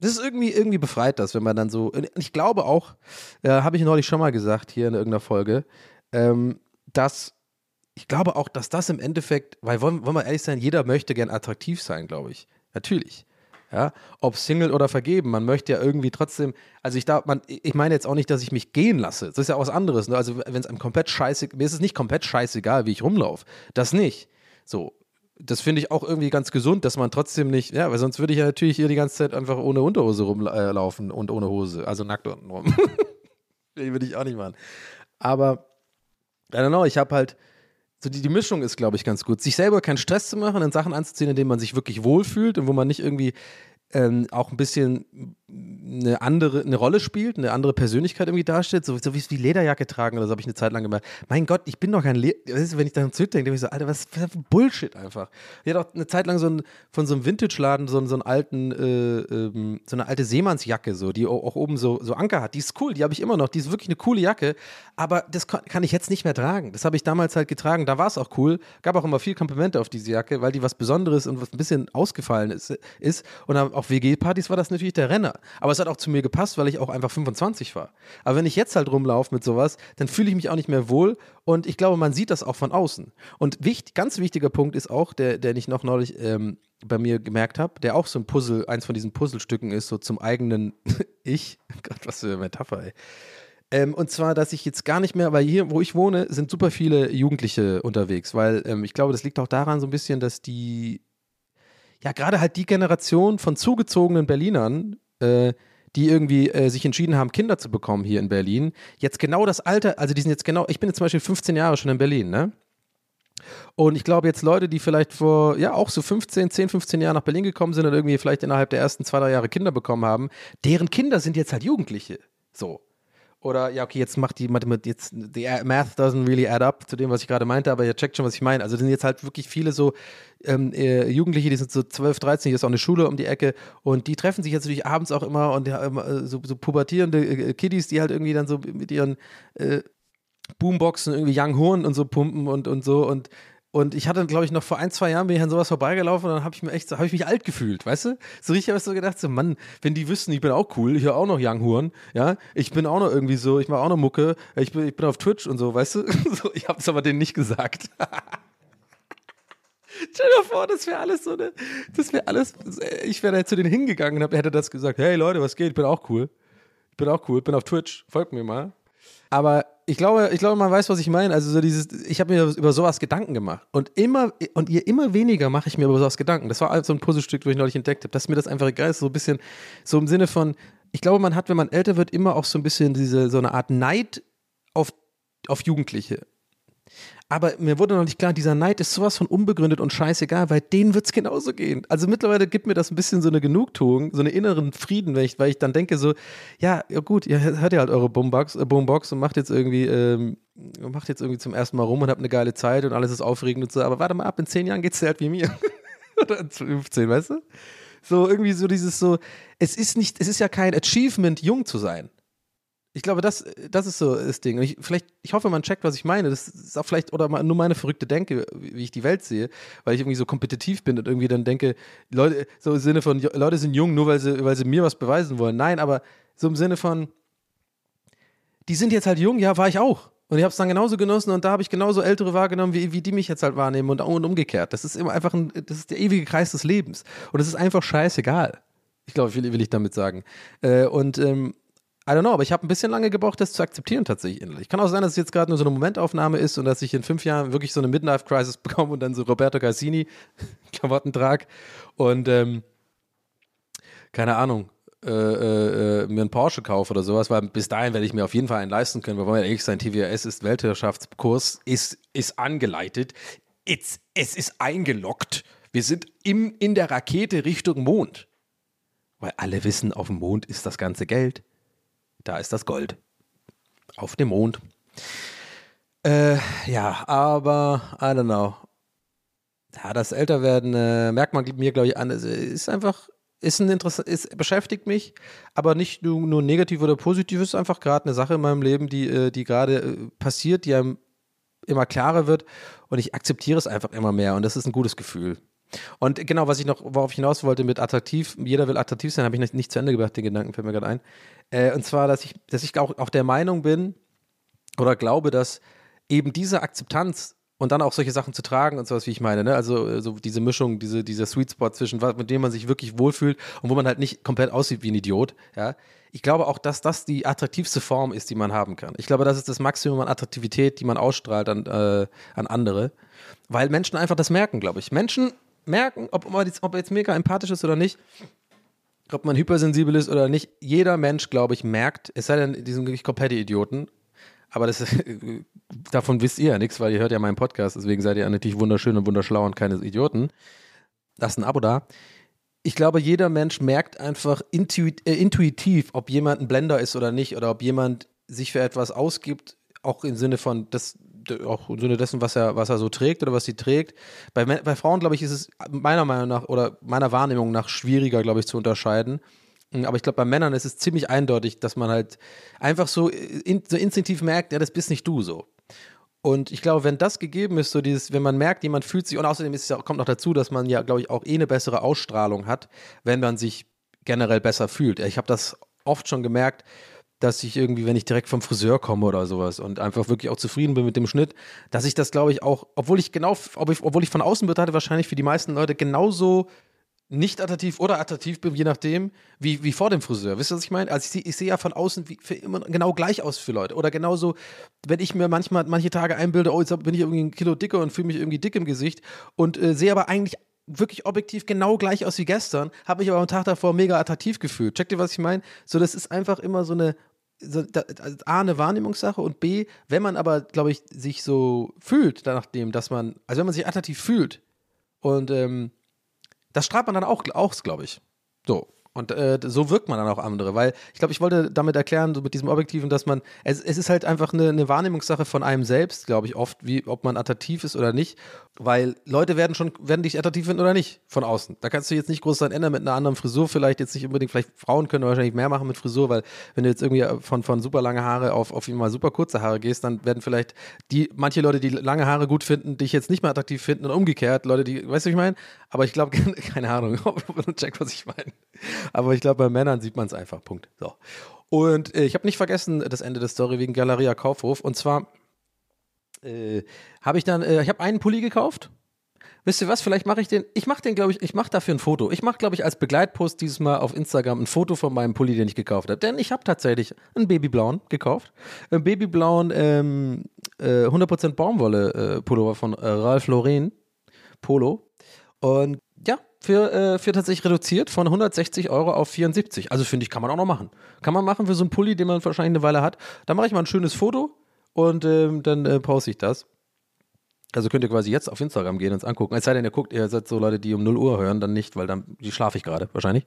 Das ist irgendwie, irgendwie befreit das, wenn man dann so. Ich glaube auch, äh, habe ich neulich schon mal gesagt hier in irgendeiner Folge, ähm, dass ich glaube auch, dass das im Endeffekt, weil wollen, wollen wir ehrlich sein, jeder möchte gern attraktiv sein, glaube ich. Natürlich. Ja, ob Single oder vergeben, man möchte ja irgendwie trotzdem, also ich darf, man, ich meine jetzt auch nicht, dass ich mich gehen lasse. Das ist ja auch was anderes. Ne? Also wenn es einem komplett scheiße, mir ist es nicht komplett scheißegal, wie ich rumlaufe. Das nicht. So, das finde ich auch irgendwie ganz gesund, dass man trotzdem nicht, ja, weil sonst würde ich ja natürlich hier die ganze Zeit einfach ohne Unterhose rumlaufen und ohne Hose, also nackt unten rum. würde ich auch nicht machen. Aber, I don't know, ich habe halt, so die, die Mischung ist, glaube ich, ganz gut. Sich selber keinen Stress zu machen, in Sachen anzuziehen, in denen man sich wirklich wohlfühlt und wo man nicht irgendwie ähm, auch ein bisschen eine andere eine Rolle spielt, eine andere Persönlichkeit irgendwie darstellt, so, so wie die Lederjacke tragen oder so habe ich eine Zeit lang gemacht. Mein Gott, ich bin doch kein Le wenn ich daran zurückdenke, denke ich so, Alter, was für Bullshit einfach. Ich hatte auch eine Zeit lang so ein, von so einem Vintage-Laden so, so einen alten, äh, ähm, so eine alte Seemannsjacke, so, die auch, oben so, so Anker hat. Die ist cool, die habe ich immer noch, die ist wirklich eine coole Jacke, aber das kann, ich jetzt nicht mehr tragen. Das habe ich damals halt getragen, da war es auch cool, gab auch immer viel Komplimente auf diese Jacke, weil die was Besonderes und was ein bisschen ausgefallen ist. ist. Und auf WG-Partys war das natürlich der Renner. Aber es hat auch zu mir gepasst, weil ich auch einfach 25 war. Aber wenn ich jetzt halt rumlaufe mit sowas, dann fühle ich mich auch nicht mehr wohl und ich glaube, man sieht das auch von außen. Und wichtig, ganz wichtiger Punkt ist auch, der, der ich noch neulich ähm, bei mir gemerkt habe, der auch so ein Puzzle, eins von diesen Puzzlestücken ist, so zum eigenen Ich. Gott, was für eine Metapher, ey. Ähm, und zwar, dass ich jetzt gar nicht mehr, weil hier, wo ich wohne, sind super viele Jugendliche unterwegs, weil ähm, ich glaube, das liegt auch daran so ein bisschen, dass die, ja, gerade halt die Generation von zugezogenen Berlinern, äh, die irgendwie äh, sich entschieden haben, Kinder zu bekommen hier in Berlin, jetzt genau das Alter, also die sind jetzt genau, ich bin jetzt zum Beispiel 15 Jahre schon in Berlin, ne? Und ich glaube, jetzt Leute, die vielleicht vor, ja, auch so 15, 10, 15 Jahren nach Berlin gekommen sind und irgendwie vielleicht innerhalb der ersten zwei, drei Jahre Kinder bekommen haben, deren Kinder sind jetzt halt Jugendliche. So. Oder ja, okay, jetzt macht die Mathematik, jetzt, the math doesn't really add up zu dem, was ich gerade meinte, aber ihr checkt schon, was ich meine. Also das sind jetzt halt wirklich viele so ähm, äh, Jugendliche, die sind so 12, 13, hier ist auch eine Schule um die Ecke und die treffen sich jetzt natürlich abends auch immer und immer, so, so pubertierende äh, Kiddies, die halt irgendwie dann so mit ihren äh, Boomboxen irgendwie Young Horn und so pumpen und, und so und und ich hatte, glaube ich, noch vor ein, zwei Jahren bin ich an sowas vorbeigelaufen und dann habe ich mir echt, habe ich mich alt gefühlt, weißt du? So richtig habe ich so gedacht, so Mann, wenn die wüssten, ich bin auch cool, ich höre auch noch Young Horn, ja, ich bin auch noch irgendwie so, ich mache auch noch Mucke, ich bin, ich bin auf Twitch und so, weißt du? So, ich habe es aber denen nicht gesagt. Stell dir vor, das wäre alles so eine, das wäre alles, ich wäre da zu denen hingegangen und hätte das gesagt, hey Leute, was geht, ich bin auch cool. Ich bin auch cool, bin auf Twitch, folgt mir mal. Aber ich glaube, ich glaube, man weiß, was ich meine. Also so dieses, ich habe mir über sowas Gedanken gemacht. Und immer, und ihr immer weniger mache ich mir über sowas Gedanken. Das war so ein Puzzlestück, wo ich neulich entdeckt habe, dass mir das einfach egal ist. So ein bisschen, so im Sinne von, ich glaube, man hat, wenn man älter wird, immer auch so ein bisschen diese, so eine Art Neid auf, auf Jugendliche. Aber mir wurde noch nicht klar, dieser Neid ist sowas von unbegründet und scheißegal, weil denen wird es genauso gehen. Also mittlerweile gibt mir das ein bisschen so eine Genugtuung, so einen inneren Frieden, weil ich, weil ich dann denke so, ja, ja gut, ihr hört ja halt eure Boombox, äh, Boombox und macht jetzt irgendwie, ähm, macht jetzt irgendwie zum ersten Mal rum und habt eine geile Zeit und alles ist aufregend und so, aber warte mal ab, in zehn Jahren geht's dir halt wie mir. Oder in 15, weißt du? So irgendwie so dieses so, es ist nicht, es ist ja kein Achievement, jung zu sein. Ich glaube, das, das ist so das Ding. Ich, vielleicht, ich hoffe, man checkt, was ich meine. Das ist auch vielleicht, oder nur meine verrückte Denke, wie ich die Welt sehe, weil ich irgendwie so kompetitiv bin und irgendwie dann denke, Leute, so im Sinne von, Leute sind jung, nur weil sie, weil sie mir was beweisen wollen. Nein, aber so im Sinne von, die sind jetzt halt jung, ja, war ich auch. Und ich habe es dann genauso genossen und da habe ich genauso Ältere wahrgenommen, wie, wie die mich jetzt halt wahrnehmen und, und umgekehrt. Das ist immer einfach ein, das ist der ewige Kreis des Lebens. Und es ist einfach scheißegal. Ich glaube, will, will ich damit sagen. Äh, und ähm, I don't know, aber ich habe ein bisschen lange gebraucht, das zu akzeptieren tatsächlich innerlich. Kann auch sein, dass es jetzt gerade nur so eine Momentaufnahme ist und dass ich in fünf Jahren wirklich so eine Midlife-Crisis bekomme und dann so Roberto Cassini Klamotten trage und ähm, keine Ahnung, äh, äh, mir einen Porsche kaufe oder sowas, weil bis dahin werde ich mir auf jeden Fall einen leisten können. Wir wollen ja ehrlich sein, TWS ist Weltherrschaftskurs, ist, ist angeleitet, It's, es ist eingeloggt. Wir sind im, in der Rakete Richtung Mond. Weil alle wissen, auf dem Mond ist das ganze Geld. Da ist das Gold. Auf dem Mond. Äh, ja, aber I don't know. Ja, das Älterwerden äh, merkt man mir, glaube ich, an. Es ist einfach, ist ein Interesse, ist, beschäftigt mich, aber nicht nur, nur negativ oder positiv. Es ist einfach gerade eine Sache in meinem Leben, die, äh, die gerade äh, passiert, die einem immer klarer wird und ich akzeptiere es einfach immer mehr und das ist ein gutes Gefühl. Und genau, was ich noch, worauf ich hinaus wollte mit attraktiv, jeder will attraktiv sein, habe ich nicht, nicht, zu Ende gebracht, den Gedanken fällt mir gerade ein. Äh, und zwar, dass ich, dass ich auch, auch der Meinung bin oder glaube, dass eben diese Akzeptanz und dann auch solche Sachen zu tragen und sowas, wie ich meine, ne? Also äh, so diese Mischung, diese, dieser Sweet Spot zwischen, mit dem man sich wirklich wohlfühlt und wo man halt nicht komplett aussieht wie ein Idiot, ja. Ich glaube auch, dass das die attraktivste Form ist, die man haben kann. Ich glaube, das ist das Maximum an Attraktivität, die man ausstrahlt an, äh, an andere. Weil Menschen einfach das merken, glaube ich. Menschen merken, ob ob er jetzt mega empathisch ist oder nicht, ob man hypersensibel ist oder nicht. Jeder Mensch, glaube ich, merkt, es sei denn, die sind wirklich komplette Idioten. Aber das, davon wisst ihr ja nichts, weil ihr hört ja meinen Podcast, deswegen seid ihr natürlich wunderschön und wunderschlau und keine Idioten. Lasst ein Abo da. Ich glaube, jeder Mensch merkt einfach äh, intuitiv, ob jemand ein Blender ist oder nicht, oder ob jemand sich für etwas ausgibt, auch im Sinne von, das, auch im Sinne dessen, was er, was er so trägt oder was sie trägt. Bei, bei Frauen, glaube ich, ist es meiner Meinung nach oder meiner Wahrnehmung nach schwieriger, glaube ich, zu unterscheiden. Hm, aber ich glaube, bei Männern ist es ziemlich eindeutig, dass man halt einfach so, in, so instinktiv merkt, ja, das bist nicht du so. Und ich glaube, wenn das gegeben ist, so dieses, wenn man merkt, jemand fühlt sich, und außerdem ist ja, kommt noch dazu, dass man ja, glaube ich, auch eh eine bessere Ausstrahlung hat, wenn man sich generell besser fühlt. Ich habe das oft schon gemerkt, dass ich irgendwie, wenn ich direkt vom Friseur komme oder sowas und einfach wirklich auch zufrieden bin mit dem Schnitt, dass ich das, glaube ich, auch, obwohl ich genau, obwohl ich von außen betrachtet wahrscheinlich für die meisten Leute genauso nicht attraktiv oder attraktiv bin, je nachdem, wie, wie vor dem Friseur. Wisst ihr, was ich meine? Also ich sehe ich seh ja von außen wie, immer genau gleich aus für Leute. Oder genauso, wenn ich mir manchmal manche Tage einbilde, oh, jetzt bin ich irgendwie ein Kilo dicker und fühle mich irgendwie dick im Gesicht und äh, sehe aber eigentlich wirklich objektiv genau gleich aus wie gestern, habe mich aber am Tag davor mega attraktiv gefühlt. Checkt ihr, was ich meine? So, das ist einfach immer so eine so, da, also A, eine Wahrnehmungssache und B, wenn man aber, glaube ich, sich so fühlt, nachdem, dass man, also wenn man sich attraktiv fühlt und ähm, das strahlt man dann auch aus, glaube ich. So. Und äh, so wirkt man dann auch andere, weil ich glaube, ich wollte damit erklären, so mit diesem Objektiven, dass man, es, es ist halt einfach eine, eine Wahrnehmungssache von einem selbst, glaube ich, oft, wie ob man attraktiv ist oder nicht, weil Leute werden schon, werden dich attraktiv finden oder nicht von außen. Da kannst du jetzt nicht groß sein ändern mit einer anderen Frisur, vielleicht jetzt nicht unbedingt, vielleicht Frauen können wahrscheinlich mehr machen mit Frisur, weil wenn du jetzt irgendwie von, von super lange Haare auf, auf mal super kurze Haare gehst, dann werden vielleicht die, manche Leute, die lange Haare gut finden, dich jetzt nicht mehr attraktiv finden und umgekehrt, Leute, die, weißt du, was ich meine? Aber ich glaube, keine Ahnung, check, was ich meine. Aber ich glaube, bei Männern sieht man es einfach. Punkt. So. Und äh, ich habe nicht vergessen das Ende der Story wegen Galeria Kaufhof. Und zwar äh, habe ich dann, äh, ich habe einen Pulli gekauft. Wisst ihr was? Vielleicht mache ich den. Ich mache den, glaube ich, ich mache dafür ein Foto. Ich mache, glaube ich, als Begleitpost dieses Mal auf Instagram ein Foto von meinem Pulli, den ich gekauft habe. Denn ich habe tatsächlich einen babyblauen gekauft. Einen babyblauen ähm, äh, 100% Baumwolle-Pullover äh, von äh, Ralph Lauren Polo. Und ja, für, äh, für tatsächlich reduziert von 160 Euro auf 74. Also finde ich, kann man auch noch machen. Kann man machen für so einen Pulli, den man wahrscheinlich eine Weile hat. Da mache ich mal ein schönes Foto und ähm, dann äh, poste ich das. Also könnt ihr quasi jetzt auf Instagram gehen und es angucken. Es sei denn, ihr guckt, ihr seid so Leute, die um 0 Uhr hören, dann nicht, weil dann die schlafe ich gerade, wahrscheinlich.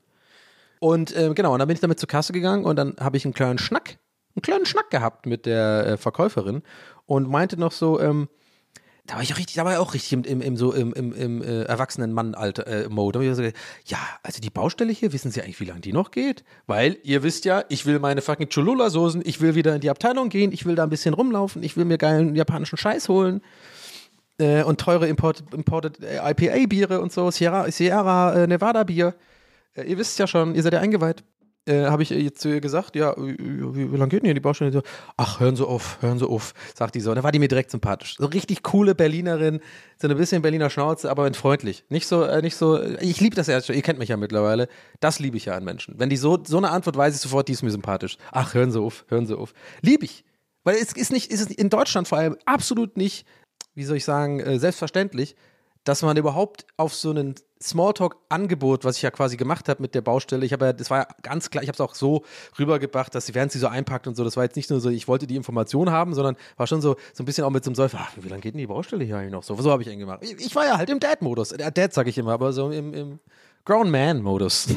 Und äh, genau, und dann bin ich damit zur Kasse gegangen und dann habe ich einen kleinen Schnack, einen kleinen Schnack gehabt mit der äh, Verkäuferin und meinte noch so, ähm, da war ich auch richtig, da war ich auch richtig im, im, im so im, im, im äh, erwachsenen Mann-Alter äh, so ja, also die Baustelle hier, wissen Sie eigentlich, wie lange die noch geht? Weil ihr wisst ja, ich will meine fucking Cholula-Soßen, ich will wieder in die Abteilung gehen, ich will da ein bisschen rumlaufen, ich will mir geilen japanischen Scheiß holen äh, und teure Import, Imported äh, IPA-Biere und so, Sierra, Sierra äh, Nevada-Bier. Äh, ihr wisst ja schon, ihr seid ja eingeweiht. Äh, habe ich jetzt zu ihr gesagt, ja, wie, wie, lange geht denn hier die Baustelle? Ach, hören Sie auf, hören Sie auf, sagt die so. Und da war die mir direkt sympathisch. So richtig coole Berlinerin, so ein bisschen Berliner Schnauze, aber freundlich. Nicht so, äh, nicht so, ich liebe das ja ihr kennt mich ja mittlerweile. Das liebe ich ja an Menschen. Wenn die so, so eine Antwort weiß ich sofort, die ist mir sympathisch. Ach, hören Sie auf, hören Sie auf. Liebe ich. Weil es ist nicht, ist in Deutschland vor allem absolut nicht wie soll ich sagen, äh, selbstverständlich, dass man überhaupt auf so ein Smalltalk-Angebot, was ich ja quasi gemacht habe mit der Baustelle, ich habe ja, das war ja ganz klar, ich habe es auch so rübergebracht, dass sie, während sie so einpackt und so, das war jetzt nicht nur so, ich wollte die Information haben, sondern war schon so, so ein bisschen auch mit so einem Seufzer, ach, wie lange geht denn die Baustelle hier eigentlich noch? So, so habe ich ihn gemacht. Ich, ich war ja halt im Dad-Modus, äh, Dad sage ich immer, aber so im, im Grown-Man-Modus.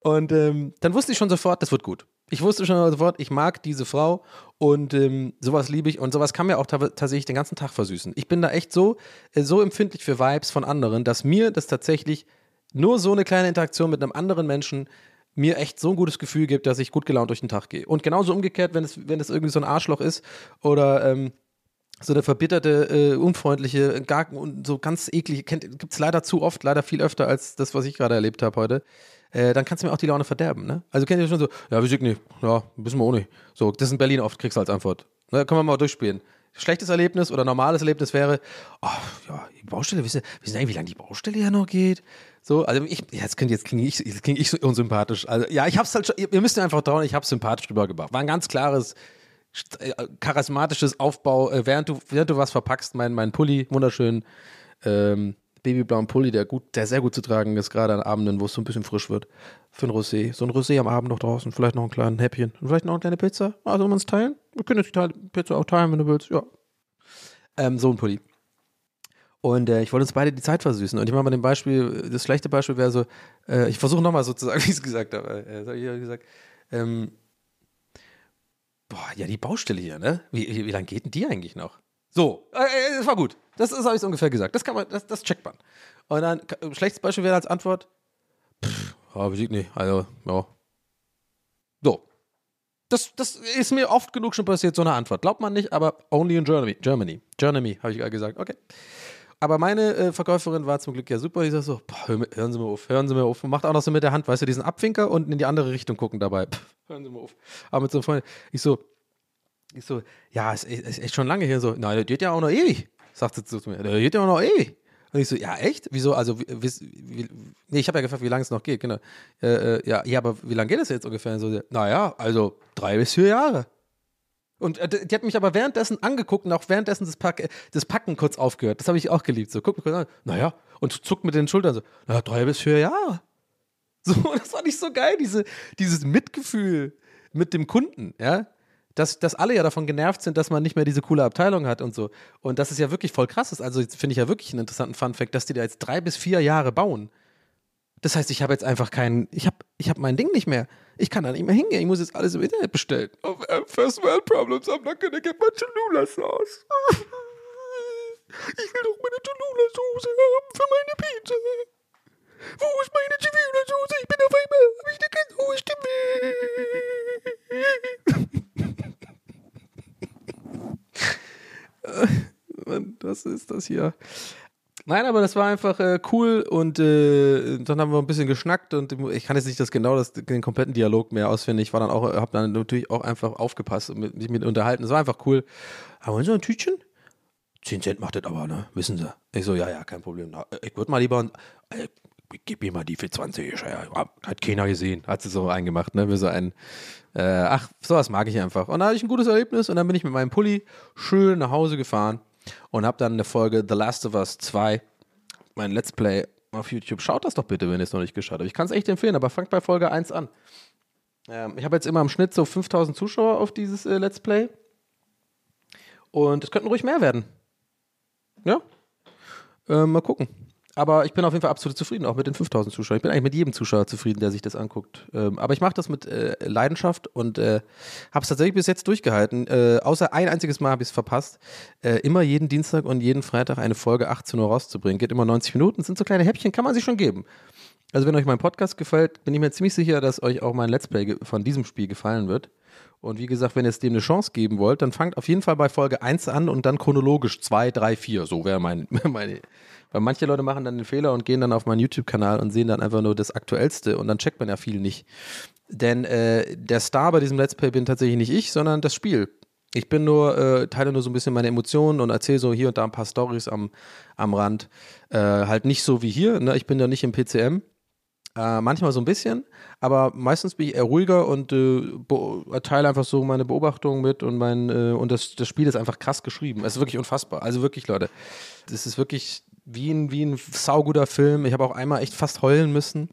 und ähm, dann wusste ich schon sofort, das wird gut. Ich wusste schon sofort, ich mag diese Frau und ähm, sowas liebe ich und sowas kann mir auch ta tatsächlich den ganzen Tag versüßen. Ich bin da echt so, äh, so empfindlich für Vibes von anderen, dass mir das tatsächlich nur so eine kleine Interaktion mit einem anderen Menschen mir echt so ein gutes Gefühl gibt, dass ich gut gelaunt durch den Tag gehe. Und genauso umgekehrt, wenn es, wenn es irgendwie so ein Arschloch ist oder ähm, so eine verbitterte, äh, unfreundliche, gar und so ganz eklige, gibt es leider zu oft, leider viel öfter als das, was ich gerade erlebt habe heute äh, dann kannst du mir auch die Laune verderben. Ne? Also kennt ihr schon so, ja, wir nicht, ja, wissen wir auch nicht. So, das ist in Berlin oft, kriegst du als Antwort. Ne, können wir mal durchspielen. Schlechtes Erlebnis oder normales Erlebnis wäre, ach, ja, die Baustelle, wissen, wissen eigentlich, wie lange die Baustelle ja noch geht? So, also ich, jetzt klinge jetzt kling ich, jetzt kling ich so unsympathisch. Also, ja, ich hab's halt schon, ihr müsst mir einfach trauen, ich hab's sympathisch rübergebracht. War ein ganz klares, charismatisches Aufbau, äh, während du, während du was verpackst, mein, mein Pulli, wunderschön, ähm, babyblauen Pulli, der gut, der sehr gut zu tragen ist, gerade an Abenden, wo es so ein bisschen frisch wird. Für ein Rosé. So ein Rosé am Abend noch draußen, vielleicht noch ein kleines Häppchen. Und vielleicht noch eine kleine Pizza. Also wir uns teilen. Wir können jetzt die Pizza auch teilen, wenn du willst. Ja. Ähm, so ein Pulli. Und äh, ich wollte uns beide die Zeit versüßen. Und ich mache mal dem Beispiel, das schlechte Beispiel wäre so, äh, ich versuche nochmal so zu sagen, wie ich es gesagt habe. Äh, ich habe gesagt, ähm, boah, ja, die Baustelle hier, ne? Wie, wie, wie lange geht denn die eigentlich noch? So, äh, äh, das war gut. Das, das habe ich so ungefähr gesagt. Das kann man, das, das checkt man. Und dann, schlechtes Beispiel wäre als Antwort, pff, ja, Musik nicht. Also, ja. So. Das, das ist mir oft genug schon passiert, so eine Antwort. Glaubt man nicht, aber only in Germany. Germany. Germany, habe ich gerade gesagt. Okay. Aber meine äh, Verkäuferin war zum Glück ja super. Ich sag so, boah, hören Sie mal auf, hören Sie mal auf. Und macht auch noch so mit der Hand, weißt du, diesen Abwinker und in die andere Richtung gucken dabei. Pff, hören Sie mal auf. Aber mit so einem Freund, ich so, ich so, ja, es ist, ist echt schon lange hier so. Nein, das geht ja auch noch ewig, sagt sie zu mir. Das geht ja auch noch ewig. Und ich so, ja, echt? Wieso? Also, wie, wie, nee, ich habe ja gefragt, wie lange es noch geht, genau. Äh, äh, ja, ja, aber wie lange geht es jetzt ungefähr? So, naja, also drei bis vier Jahre. Und äh, die hat mich aber währenddessen angeguckt und auch währenddessen das, Pack, das Packen kurz aufgehört. Das habe ich auch geliebt. So, guck mich kurz an, naja, und zuckt mit den Schultern so, naja, drei bis vier Jahre. So, das fand ich so geil, diese, dieses Mitgefühl mit dem Kunden, ja dass, dass alle ja davon genervt sind, dass man nicht mehr diese coole Abteilung hat und so. Und das ist ja wirklich voll krass ist. Also finde ich ja wirklich einen interessanten Funfact, dass die da jetzt drei bis vier Jahre bauen. Das heißt, ich habe jetzt einfach keinen, ich habe ich hab mein Ding nicht mehr. Ich kann da nicht mehr hingehen. Ich muss jetzt alles im Internet bestellen. Oh, uh, first world problems, I'm not gonna get my Cholula sauce. ich will doch meine Cholula Soße haben für meine Pizza. Wo ist meine Cholula Soße? Ich bin auf einmal, habe ich eine ganz hohe Stimme. Was ist das hier? Nein, aber das war einfach äh, cool und äh, dann haben wir ein bisschen geschnackt und ich kann jetzt nicht das genau das, den kompletten Dialog mehr auswendig. Ich war dann auch, habe dann natürlich auch einfach aufgepasst und mich mit unterhalten. Es war einfach cool. Aber wollen Sie ein Tütchen? 10 Cent macht das aber, ne? Wissen Sie? Ich so, ja, ja, kein Problem. Ich würde mal lieber, äh, gib mir mal die für 20. Ja, hat keiner gesehen. Hat sie so eingemacht, ne? Wie so ein, äh, ach, sowas mag ich einfach. Und da hatte ich ein gutes Erlebnis und dann bin ich mit meinem Pulli schön nach Hause gefahren und habe dann eine Folge The Last of Us 2, mein Let's Play auf YouTube. Schaut das doch bitte, wenn ihr es noch nicht geschaut habt. Ich kann es echt empfehlen, aber fangt bei Folge 1 an. Ähm, ich habe jetzt immer im Schnitt so 5000 Zuschauer auf dieses äh, Let's Play. Und es könnten ruhig mehr werden. Ja. Äh, mal gucken. Aber ich bin auf jeden Fall absolut zufrieden, auch mit den 5000 Zuschauern. Ich bin eigentlich mit jedem Zuschauer zufrieden, der sich das anguckt. Ähm, aber ich mache das mit äh, Leidenschaft und äh, habe es tatsächlich bis jetzt durchgehalten. Äh, außer ein einziges Mal habe ich es verpasst, äh, immer jeden Dienstag und jeden Freitag eine Folge 18 Uhr rauszubringen. Geht immer 90 Minuten, sind so kleine Häppchen, kann man sich schon geben. Also wenn euch mein Podcast gefällt, bin ich mir ziemlich sicher, dass euch auch mein Let's Play von diesem Spiel gefallen wird. Und wie gesagt, wenn ihr es dem eine Chance geben wollt, dann fangt auf jeden Fall bei Folge 1 an und dann chronologisch 2, 3, 4. So wäre mein, meine. Weil manche Leute machen dann den Fehler und gehen dann auf meinen YouTube-Kanal und sehen dann einfach nur das Aktuellste und dann checkt man ja viel nicht. Denn äh, der Star bei diesem Let's Play bin tatsächlich nicht ich, sondern das Spiel. Ich bin nur, äh, teile nur so ein bisschen meine Emotionen und erzähle so hier und da ein paar Stories am, am Rand. Äh, halt nicht so wie hier, ne? ich bin da nicht im PCM. Äh, manchmal so ein bisschen, aber meistens bin ich eher ruhiger und äh, teile einfach so meine Beobachtungen mit und mein äh, und das, das Spiel ist einfach krass geschrieben. Es ist wirklich unfassbar. Also wirklich, Leute, das ist wirklich wie ein, wie ein sauguter Film. Ich habe auch einmal echt fast heulen müssen.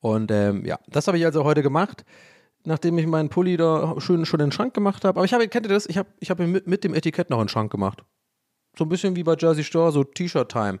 Und ähm, ja, das habe ich also heute gemacht, nachdem ich meinen Pulli da schön schon in den Schrank gemacht habe. Aber ich habe, kennt ihr das? Ich habe ich hab ihn mit, mit dem Etikett noch in den Schrank gemacht. So ein bisschen wie bei Jersey Store, so T-Shirt-Time.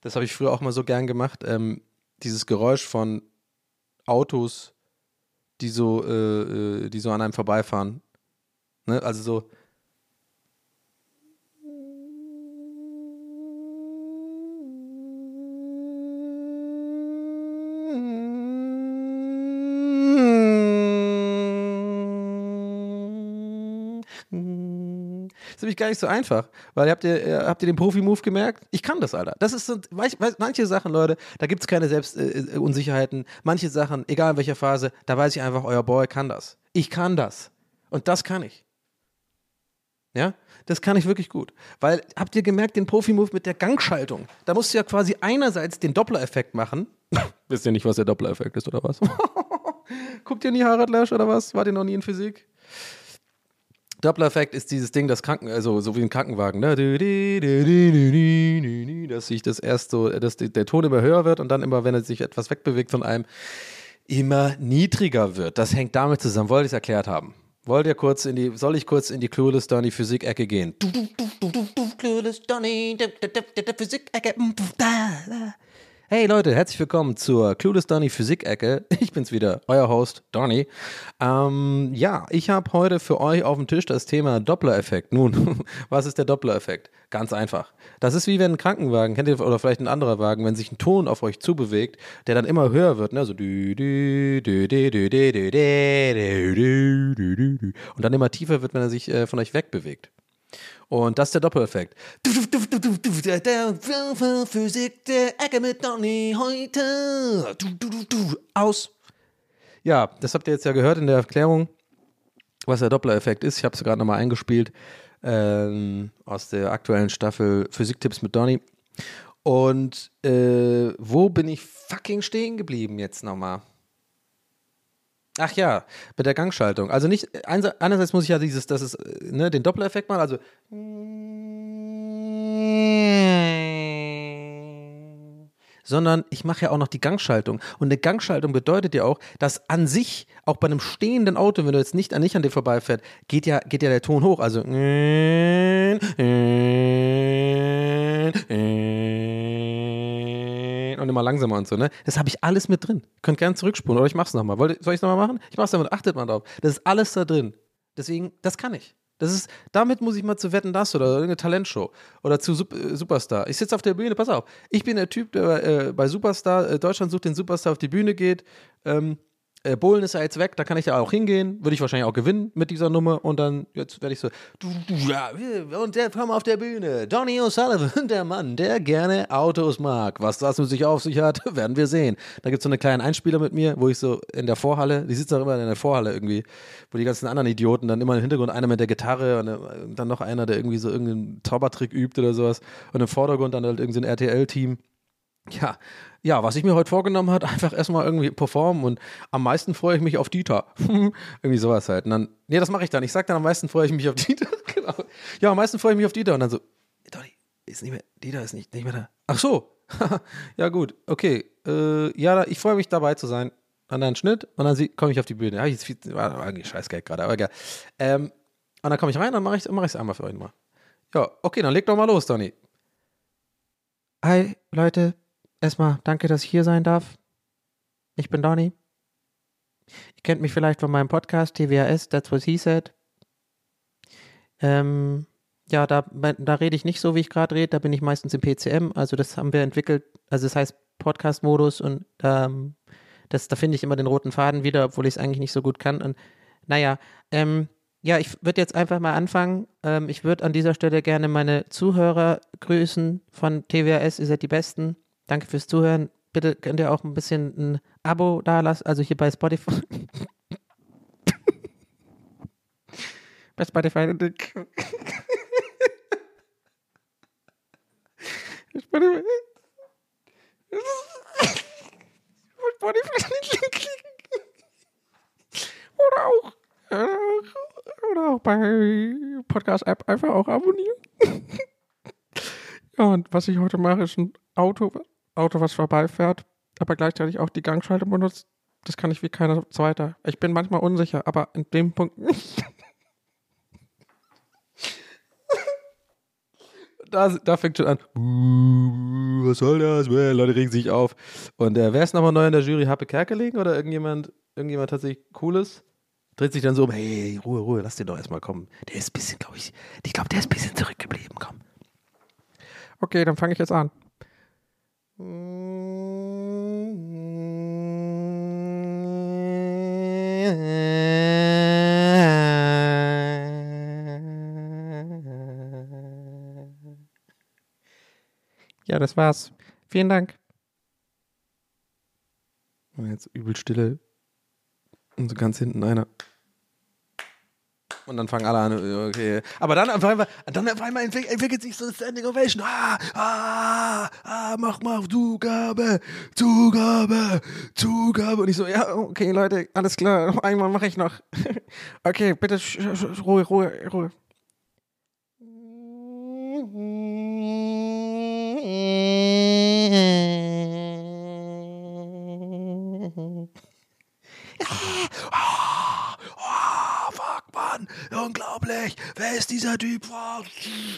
Das habe ich früher auch mal so gern gemacht. Ähm, dieses Geräusch von Autos, die so, äh, äh, die so an einem vorbeifahren. Ne? Also so. Nämlich gar nicht so einfach, weil habt ihr, äh, habt ihr den Profi-Move gemerkt? Ich kann das, Alter. Das ist so, manche Sachen, Leute, da gibt es keine Selbstunsicherheiten. Äh, Unsicherheiten. manche Sachen, egal in welcher Phase, da weiß ich einfach, euer Boy kann das. Ich kann das. Und das kann ich. Ja, das kann ich wirklich gut. Weil, habt ihr gemerkt, den Profi-Move mit der Gangschaltung? Da musst du ja quasi einerseits den Doppler-Effekt machen. Wisst ihr nicht, was der Doppler-Effekt ist, oder was? Guckt ihr nie Harald Lesch, oder was? Wart ihr noch nie in Physik? Doppler-Effekt ist dieses Ding, das Kranken, also so wie ein Krankenwagen, ne? Dass sich das erst so, dass der Ton immer höher wird und dann immer, wenn er sich etwas wegbewegt von einem, immer niedriger wird. Das hängt damit zusammen. Wollt ihr es erklärt haben? Wollt ihr kurz in die, soll ich kurz in die Clueless Donny Physik-Ecke gehen? Clueless Donny, Physik-Ecke. Hey Leute, herzlich willkommen zur Clueless Donny Physik-Ecke. Ich bin's wieder, euer Host Donny. Ähm, ja, ich habe heute für euch auf dem Tisch das Thema Doppler-Effekt. Nun, was ist der Doppler-Effekt? Ganz einfach. Das ist wie wenn ein Krankenwagen, kennt ihr, oder vielleicht ein anderer Wagen, wenn sich ein Ton auf euch zubewegt, der dann immer höher wird, ne? So und dann immer tiefer wird, wenn er sich äh, von euch wegbewegt. Und das ist der Doppeleffekt. Physik der Ecke mit Donny heute. Aus. Ja, das habt ihr jetzt ja gehört in der Erklärung, was der Doppler-Effekt ist. Ich habe es gerade nochmal eingespielt ähm, aus der aktuellen Staffel Physiktipps mit Donny. Und äh, wo bin ich fucking stehen geblieben jetzt nochmal? Ach ja, mit der Gangschaltung. Also nicht, einerseits muss ich ja dieses, das ist, ne, den Doppler-Effekt machen, also sondern ich mache ja auch noch die Gangschaltung. Und eine Gangschaltung bedeutet ja auch, dass an sich, auch bei einem stehenden Auto, wenn du jetzt nicht, nicht an dir vorbeifährt, geht ja, geht ja der Ton hoch. Also und immer langsamer und so, ne? Das habe ich alles mit drin. Könnt gerne zurückspulen oder ich mach's nochmal. Ihr- soll ich es nochmal machen? Ich mach's damit, achtet mal drauf. Das ist alles da drin. Deswegen, das kann ich. Das ist, damit muss ich mal zu Wetten das oder irgendeine Talentshow oder zu Sup äh, Superstar. Ich sitze auf der Bühne, pass auf. Ich bin der Typ, der äh, bei Superstar, äh, Deutschland sucht den Superstar auf die Bühne geht, ähm, äh, Bohlen ist ja jetzt weg, da kann ich ja auch hingehen, würde ich wahrscheinlich auch gewinnen mit dieser Nummer und dann, jetzt werde ich so, du, du, ja, und der kam auf der Bühne, Donny O'Sullivan, der Mann, der gerne Autos mag. Was das mit sich auf sich hat, werden wir sehen. Da gibt es so einen kleinen Einspieler mit mir, wo ich so in der Vorhalle, die sitzt auch immer in der Vorhalle irgendwie, wo die ganzen anderen Idioten dann immer im Hintergrund, einer mit der Gitarre und äh, dann noch einer, der irgendwie so irgendeinen Zaubertrick übt oder sowas und im Vordergrund dann halt irgendein so ein RTL-Team. Ja, ja, was ich mir heute vorgenommen hat, einfach erstmal irgendwie performen und am meisten freue ich mich auf Dieter. irgendwie sowas halt. Und dann, nee, das mache ich dann. Ich sag dann, am meisten freue ich mich auf Dieter. genau. Ja, am meisten freue ich mich auf Dieter. Und dann so, Donny, ist nicht mehr, Dieter ist nicht, nicht mehr da. Ach so. ja, gut, okay. Äh, ja, ich freue mich dabei zu sein. Und dann Schnitt und dann komme ich auf die Bühne. Hab ich jetzt viel, war eigentlich Scheißgeld gerade, aber egal. Ähm, und dann komme ich rein, dann mache ich es mach einmal für euch mal. Ja, okay, dann leg doch mal los, Donny. Hi, Leute. Erstmal danke, dass ich hier sein darf. Ich bin Donny. Ihr kennt mich vielleicht von meinem Podcast TWAS, That's What He Said. Ähm, ja, da, da rede ich nicht so, wie ich gerade rede. Da bin ich meistens im PCM. Also das haben wir entwickelt. Also das heißt Podcast-Modus und ähm, das, da finde ich immer den roten Faden wieder, obwohl ich es eigentlich nicht so gut kann. Und naja, ähm, ja, ich würde jetzt einfach mal anfangen. Ähm, ich würde an dieser Stelle gerne meine Zuhörer grüßen von TWAS. Ihr seid die Besten. Danke fürs Zuhören. Bitte könnt ihr auch ein bisschen ein Abo da lassen, also hier bei Spotify. bei Spotify. Spotify. Spotify klicken. Oder auch, oder auch bei Podcast-App einfach auch abonnieren. ja, und was ich heute mache, ist ein Auto, Auto, was vorbeifährt, aber gleichzeitig auch die Gangschaltung benutzt. Das kann ich wie keiner zweiter. Ich bin manchmal unsicher, aber in dem Punkt nicht. da, da fängt schon an. "Uh, Was soll das? Well, Leute regen sich auf. Und äh, wer ist nochmal neu in der Jury? Happe Kerkeling oder irgendjemand, irgendjemand tatsächlich Cooles? Dreht sich dann so um, hey, Ruhe, Ruhe, lass den doch erstmal kommen. Der ist ein bisschen, glaube ich, ich glaube, der ist ein bisschen zurückgeblieben, komm. Okay, dann fange ich jetzt an. Ja, das war's. Vielen Dank. Jetzt übel stille. Und so ganz hinten einer. Und dann fangen alle an, okay. Aber dann auf einmal, dann auf einmal entwickelt, sich so eine Standing Ovation. Ah, ah, ah, mach mal Zugabe, Zugabe, Zugabe. Und ich so, ja, Okay, Leute, alles klar. Einmal mache ich noch. Okay, bitte Ruhe, Ruhe, Ruhe. ah, ah, fuck, Mann, unglaublich. Wer ist dieser Typ?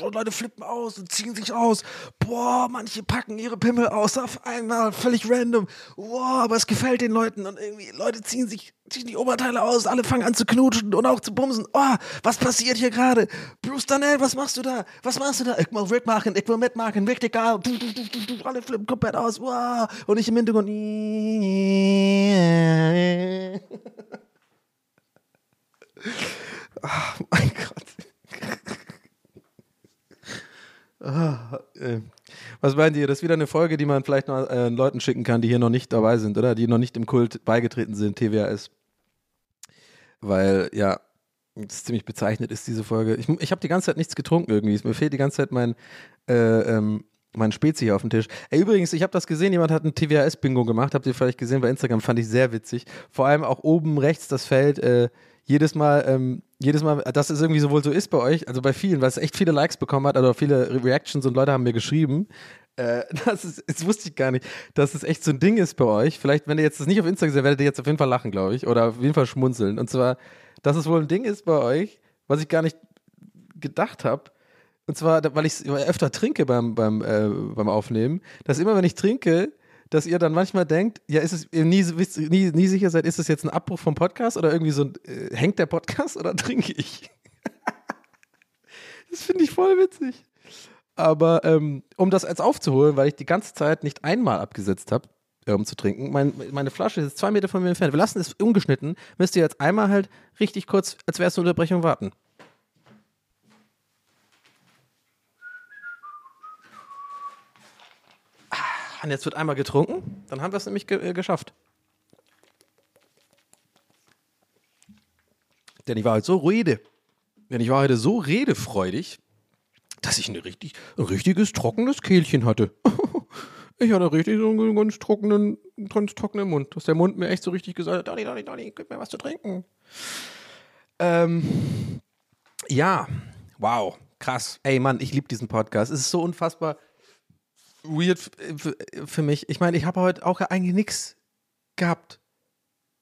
Und Leute flippen aus und ziehen sich aus. Boah, manche packen ihre Pimmel aus auf einmal, völlig random. Boah, aber es gefällt den Leuten und irgendwie Leute ziehen sich ziehen die Oberteile aus, alle fangen an zu knutschen und auch zu bumsen. Oh, was passiert hier gerade? Bruce Danell, was machst du da? Was machst du da? Ich will mitmachen, ich will mitmachen, du, du, alle flippen komplett aus. Wow. Und ich im Hintergrund. Ah, mein Gott. Ah, äh. Was meint ihr? Das ist wieder eine Folge, die man vielleicht noch äh, Leuten schicken kann, die hier noch nicht dabei sind, oder? Die noch nicht im Kult beigetreten sind, TWAS. Weil, ja, das ist ziemlich bezeichnet ist, diese Folge. Ich, ich habe die ganze Zeit nichts getrunken irgendwie. Mir fehlt die ganze Zeit mein, äh, ähm, mein Spezi hier auf dem Tisch. Ey, übrigens, ich habe das gesehen, jemand hat ein TWAS-Bingo gemacht. Habt ihr vielleicht gesehen bei Instagram, fand ich sehr witzig. Vor allem auch oben rechts das Feld, äh, jedes Mal, ähm, jedes Mal, dass es irgendwie so wohl so ist bei euch, also bei vielen, weil es echt viele Likes bekommen hat, oder viele Re- Reactions und Leute haben mir geschrieben. Äh, das, ist, das wusste ich gar nicht, dass es echt so ein Ding ist bei euch. Vielleicht, wenn ihr jetzt das nicht auf Instagram seht, werdet ihr jetzt auf jeden Fall lachen, glaube ich, oder auf jeden Fall schmunzeln. Und zwar, dass es wohl ein Ding ist bei euch, was ich gar nicht gedacht habe. Und zwar, weil ich öfter trinke beim, beim, äh, beim Aufnehmen, dass immer, wenn ich trinke, dass ihr dann manchmal denkt, ja, ist es ihr nie, nie, nie sicher seid, ist es jetzt ein Abbruch vom Podcast oder irgendwie so ein, äh, hängt der Podcast oder trinke ich? das finde ich voll witzig. Aber ähm, um das jetzt aufzuholen, weil ich die ganze Zeit nicht einmal abgesetzt habe, um zu trinken. Mein, meine Flasche ist zwei Meter von mir entfernt. Wir lassen es ungeschnitten. Müsst ihr jetzt einmal halt richtig kurz, als wäre es eine Unterbrechung, warten. Und jetzt wird einmal getrunken. Dann haben wir es nämlich ge äh, geschafft. Denn ich war heute so rede. Denn ich war heute so redefreudig, dass ich eine richtig, ein richtiges trockenes Kehlchen hatte. ich hatte richtig so einen ganz trockenen, ganz trockenen Mund, dass der Mund mir echt so richtig gesagt hat, Donny, Donny, Donny, gib mir was zu trinken. Ähm, ja, wow, krass. Ey Mann, ich liebe diesen Podcast. Es ist so unfassbar weird für, mich. Ich meine, ich habe heute auch eigentlich nichts gehabt.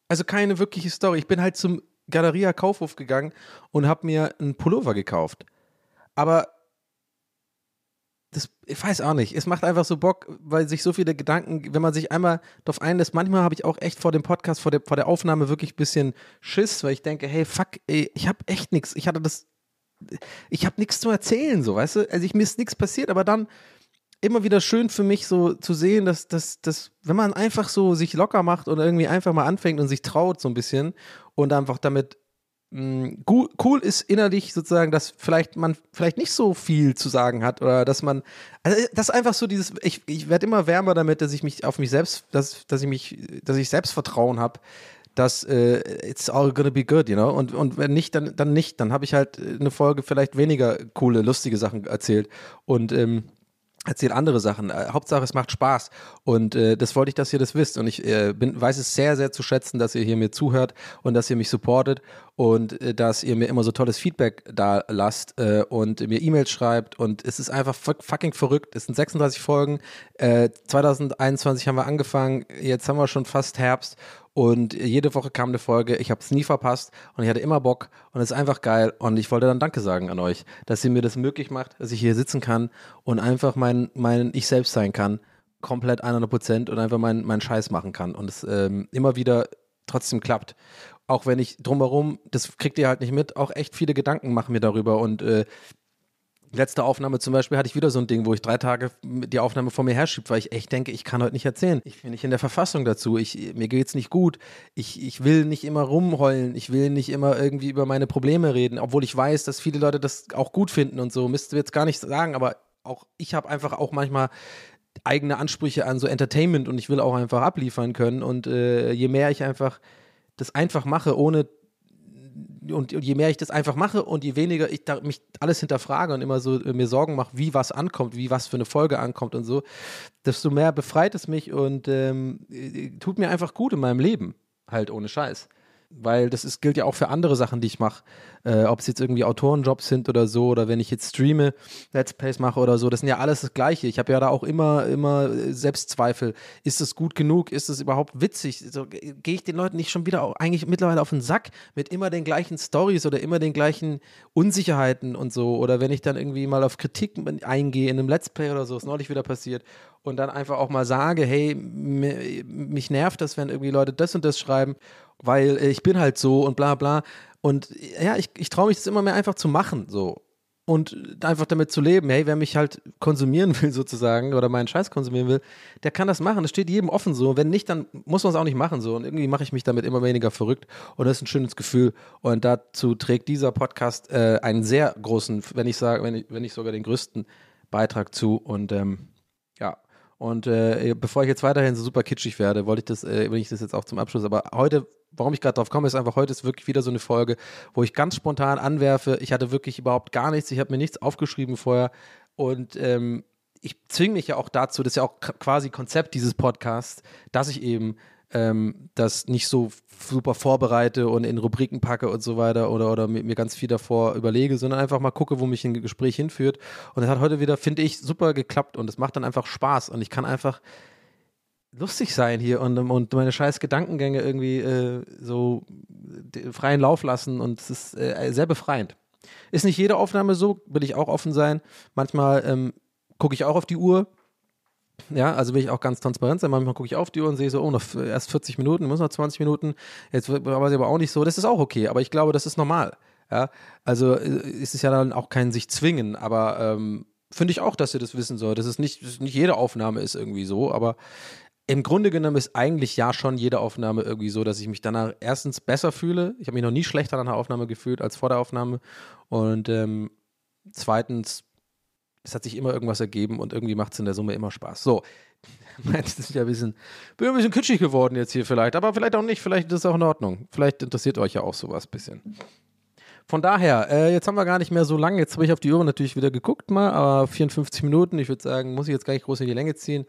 Also keine wirkliche Story. Ich bin halt zum Galeria Kaufhof gegangen und habe mir einen Pullover gekauft. Aber das, ich weiß auch nicht. Es macht einfach so Bock, weil sich so viele Gedanken, wenn man sich einmal darauf einlässt, manchmal habe ich auch echt vor dem Podcast, vor der, vor der Aufnahme wirklich ein bisschen Schiss, weil ich denke, hey, fuck, ey, ich habe echt nichts. Ich hatte das, ich habe nichts zu erzählen, so, weißt du? Also ich, mir ist nichts passiert, aber dann immer wieder schön für mich so zu sehen, dass, dass, dass, wenn man einfach so sich locker macht und irgendwie einfach mal anfängt und sich traut so ein bisschen und einfach damit mh, cool, cool ist innerlich sozusagen, dass vielleicht man vielleicht nicht so viel zu sagen hat oder dass man, also das ist einfach so dieses, ich, ich werde immer wärmer damit, dass ich mich auf mich selbst, dass, dass ich mich, dass ich Selbstvertrauen habe, dass äh, it's all gonna be good, you know? Und, und wenn nicht, dann, dann nicht. Dann habe ich halt eine Folge vielleicht weniger coole, lustige Sachen erzählt. Und ähm, erzähle andere Sachen. Äh, Hauptsache, es macht Spaß. Und äh, das wollte ich, dass ihr das wisst. Und ich äh, bin, weiß es sehr, sehr zu schätzen, dass ihr hier mir zuhört und dass ihr mich supportet und äh, dass ihr mir immer so tolles Feedback da lasst äh, und mir E-Mails schreibt. Und es ist einfach fuck- fucking verrückt. Es sind 36 Folgen. Äh, 2021 haben wir angefangen. Jetzt haben wir schon fast Herbst. Und jede Woche kam eine Folge. Ich habe es nie verpasst und ich hatte immer Bock und es ist einfach geil. Und ich wollte dann Danke sagen an euch, dass ihr mir das möglich macht, dass ich hier sitzen kann und einfach mein, mein Ich selbst sein kann. Komplett 100 Prozent und einfach meinen mein Scheiß machen kann. Und es ähm, immer wieder trotzdem klappt. Auch wenn ich drumherum, das kriegt ihr halt nicht mit, auch echt viele Gedanken machen mir darüber. Und äh, letzte Aufnahme zum Beispiel hatte ich wieder so ein Ding, wo ich drei Tage die Aufnahme vor mir herschiebe, weil ich echt denke, ich kann heute nicht erzählen. Ich bin nicht in der Verfassung dazu. Ich, mir geht's nicht gut. Ich, ich will nicht immer rumheulen. Ich will nicht immer irgendwie über meine Probleme reden, obwohl ich weiß, dass viele Leute das auch gut finden und so. Müsst ihr jetzt gar nicht sagen, aber auch ich habe einfach auch manchmal eigene Ansprüche an so Entertainment und ich will auch einfach abliefern können. Und äh, je mehr ich einfach das einfach mache, ohne und, und je mehr ich das einfach mache und je weniger ich da, mich alles hinterfrage und immer so äh, mir Sorgen mache, wie was ankommt, wie was für eine Folge ankommt und so, desto mehr befreit es mich und ähm, äh, tut mir einfach gut in meinem Leben, halt ohne Scheiß. Weil das ist, gilt ja auch für andere Sachen, die ich mache. Äh, Ob es jetzt irgendwie Autorenjobs sind oder so, oder wenn ich jetzt streame, Let's Plays mache oder so, das sind ja alles das Gleiche. Ich habe ja da auch immer, immer äh, Selbstzweifel. Ist es gut genug? Ist es überhaupt witzig? So, Gehe ich den Leuten nicht schon wieder auch eigentlich mittlerweile auf den Sack mit immer den gleichen Stories oder immer den gleichen Unsicherheiten und so? Oder wenn ich dann irgendwie mal auf Kritik eingehe in einem Let's Play oder so, ist neulich wieder passiert, und dann einfach auch mal sage, hey, mi- mich nervt das, wenn irgendwie Leute das und das schreiben, weil äh, ich bin halt so und bla bla. Und ja, ich, ich traue mich das immer mehr einfach zu machen, so. Und einfach damit zu leben, hey, wer mich halt konsumieren will sozusagen oder meinen Scheiß konsumieren will, der kann das machen. Das steht jedem offen so. Wenn nicht, dann muss man es auch nicht machen so. Und irgendwie mache ich mich damit immer weniger verrückt. Und das ist ein schönes Gefühl. Und dazu trägt dieser Podcast äh, einen sehr großen, wenn ich sage, wenn ich, wenn nicht sogar den größten Beitrag zu. Und ähm. Und äh, bevor ich jetzt weiterhin so super kitschig werde, wollte ich das, äh, bringe ich das jetzt auch zum Abschluss. Aber heute, warum ich gerade drauf komme, ist einfach, heute ist wirklich wieder so eine Folge, wo ich ganz spontan anwerfe. Ich hatte wirklich überhaupt gar nichts, ich habe mir nichts aufgeschrieben vorher. Und ähm, ich zwinge mich ja auch dazu, das ist ja auch quasi Konzept dieses Podcasts, dass ich eben ähm, das nicht so super vorbereite und in Rubriken packe und so weiter oder, oder mir, ganz viel davor überlege, sondern einfach mal gucke, wo mich ein Gespräch hinführt. Und es hat heute wieder, finde ich, super geklappt und es macht dann einfach Spaß und ich kann einfach lustig sein hier und, und meine scheiß Gedankengänge irgendwie äh, so freien Lauf lassen und es ist äh, sehr befreiend. Ist nicht jede Aufnahme so, will ich auch offen sein. Manchmal ähm, gucke ich auch auf die Uhr. Ja, also will ich auch ganz transparent sein. Manchmal gucke ich auf die Uhr und sehe so, oh, noch erst 40 Minuten, muss noch 20 Minuten. Jetzt war sie aber auch nicht so. Das ist auch okay, aber ich glaube, das ist normal. Ja, also äh, ist es ja dann auch kein sich zwingen, aber ähm, finde ich auch, dass ihr das wissen sollt. Das ist nicht, nicht jede Aufnahme ist irgendwie so, aber im Grunde genommen ist eigentlich ja schon jede Aufnahme irgendwie so, dass ich mich danach erstens besser fühle. Ich habe mich noch nie schlechter nach einer Aufnahme gefühlt als vor der Aufnahme. Und ähm, zweitens, es hat sich immer irgendwas ergeben und irgendwie macht es in der Summe immer Spaß. So, das ist ja ein bisschen, bin ein bisschen kitschig geworden jetzt hier vielleicht, aber vielleicht auch nicht, vielleicht ist es auch in Ordnung. Vielleicht interessiert euch ja auch sowas ein bisschen. Von daher, äh, jetzt haben wir gar nicht mehr so lange. Jetzt habe ich auf die Uhr natürlich wieder geguckt mal, aber 54 Minuten. Ich würde sagen, muss ich jetzt gar nicht groß in die Länge ziehen.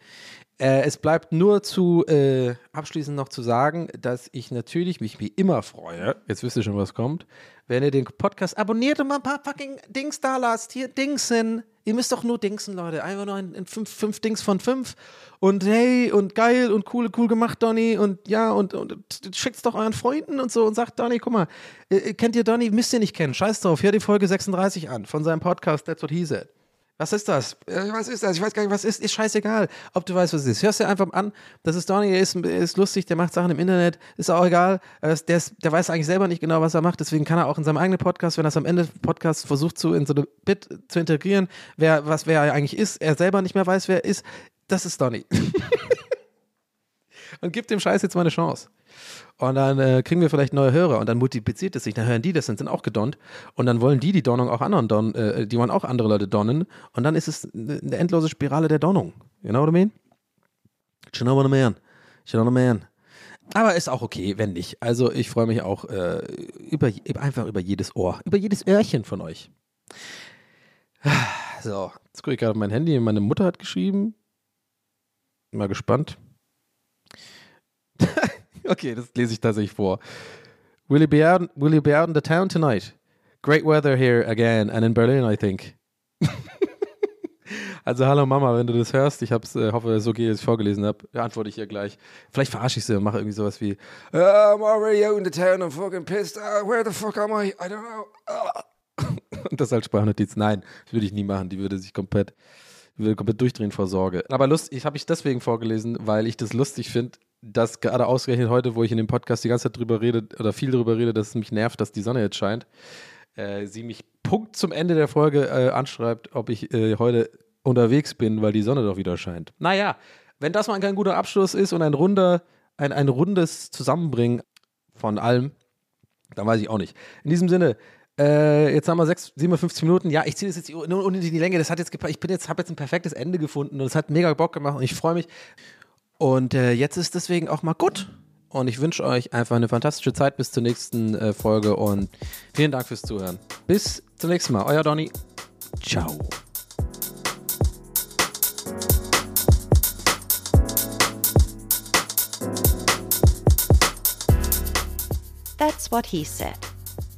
Äh, es bleibt nur zu äh, abschließend noch zu sagen, dass ich natürlich mich wie immer freue. Jetzt wisst ihr schon, was kommt. Wenn ihr den Podcast abonniert und mal ein paar fucking Dings da lasst. Hier, Dingsen. Ihr müsst doch nur Dingsen, Leute. Einfach nur ein, ein fünf, fünf Dings von fünf. Und hey, und geil und cool, cool gemacht, Donny. Und ja, und, und, schickt's doch euren Freunden und so und sagt, Donny, guck mal, äh, kennt ihr Donny? Müsst ihr nicht kennen. Scheiß drauf. Hör die Folge 36 an von seinem Podcast That's What He Said. Was ist das? Äh, Was ist das? Ich weiß gar nicht, was ist. Ist scheißegal, ob du weißt, was es ist. Hörst dir einfach an. Das ist Donny, der ist, ist lustig, der macht Sachen im Internet. Ist auch egal. Er Der, ist, der weiß eigentlich selber nicht genau, was er macht. Deswegen kann er auch in seinem eigenen Podcast, wenn er es am Ende des Podcasts versucht, zu, in so eine Bit zu integrieren, wer, was, wer er eigentlich ist, er selber nicht mehr weiß, wer er ist. Das ist Donny. und gibt dem Scheiß jetzt mal eine Chance. Und dann äh, kriegen wir vielleicht neue Hörer und dann multipliziert es sich. Dann hören die das und sind auch gedonnt. Und dann wollen die die Donnung auch anderen Don, äh, die wollen auch andere Leute donnen. Und dann ist es eine endlose Spirale der Donnung. You know what I mean? You know what I mean? You know what I mean? Aber ist auch okay, wenn nicht. Also ich freue mich auch äh, über, einfach über jedes Ohr, über jedes Öhrchen von euch. So, jetzt gucke ich gerade mein Handy. Meine Mutter hat geschrieben. Mal gespannt. okay, das lese ich tatsächlich vor. Will you be out, will you be out in the town tonight? Great weather here again and in Berlin, I think. also hallo Mama, wenn du das hörst, ich hab's, äh, hoffe, okay, dass ich vorgelesen habe, antworte ich ihr gleich. Vielleicht verarsche ich sie und mache irgendwie sowas wie "Uh, I'm already out in the town, I'm fucking pissed. Uh, where the fuck am I? I don't know. Ah." und das als Sprachnotiz. Nein, das würde ich nie machen. Die würde sich komplett, würde komplett durchdrehen vor Sorge. Aber lustig habe ich deswegen vorgelesen, weil ich das lustig finde, dass gerade ausgerechnet heute, wo ich in dem Podcast die ganze Zeit drüber rede oder viel drüber rede, dass es mich nervt, dass die Sonne jetzt scheint, äh, sie mich Punkt zum Ende der Folge äh, anschreibt, ob ich äh, heute unterwegs bin, weil die Sonne doch wieder scheint. Naja, wenn das mal kein guter Abschluss ist und ein runder, ein, ein rundes Zusammenbringen von allem, dann weiß ich auch nicht. In diesem Sinne, äh, jetzt haben wir 6, 57 Minuten. Ja, ich ziehe das jetzt nur unnötig in die Länge. Das hat jetzt ich bin jetzt, habe jetzt ein perfektes Ende gefunden und es hat mega Bock gemacht und ich freue mich. Und äh, jetzt ist deswegen auch mal gut. Und ich wünsche euch einfach eine fantastische Zeit bis zur nächsten äh, Folge und vielen Dank fürs Zuhören. Bis zum nächsten Mal. Euer Donny. Ciao. That's What He Said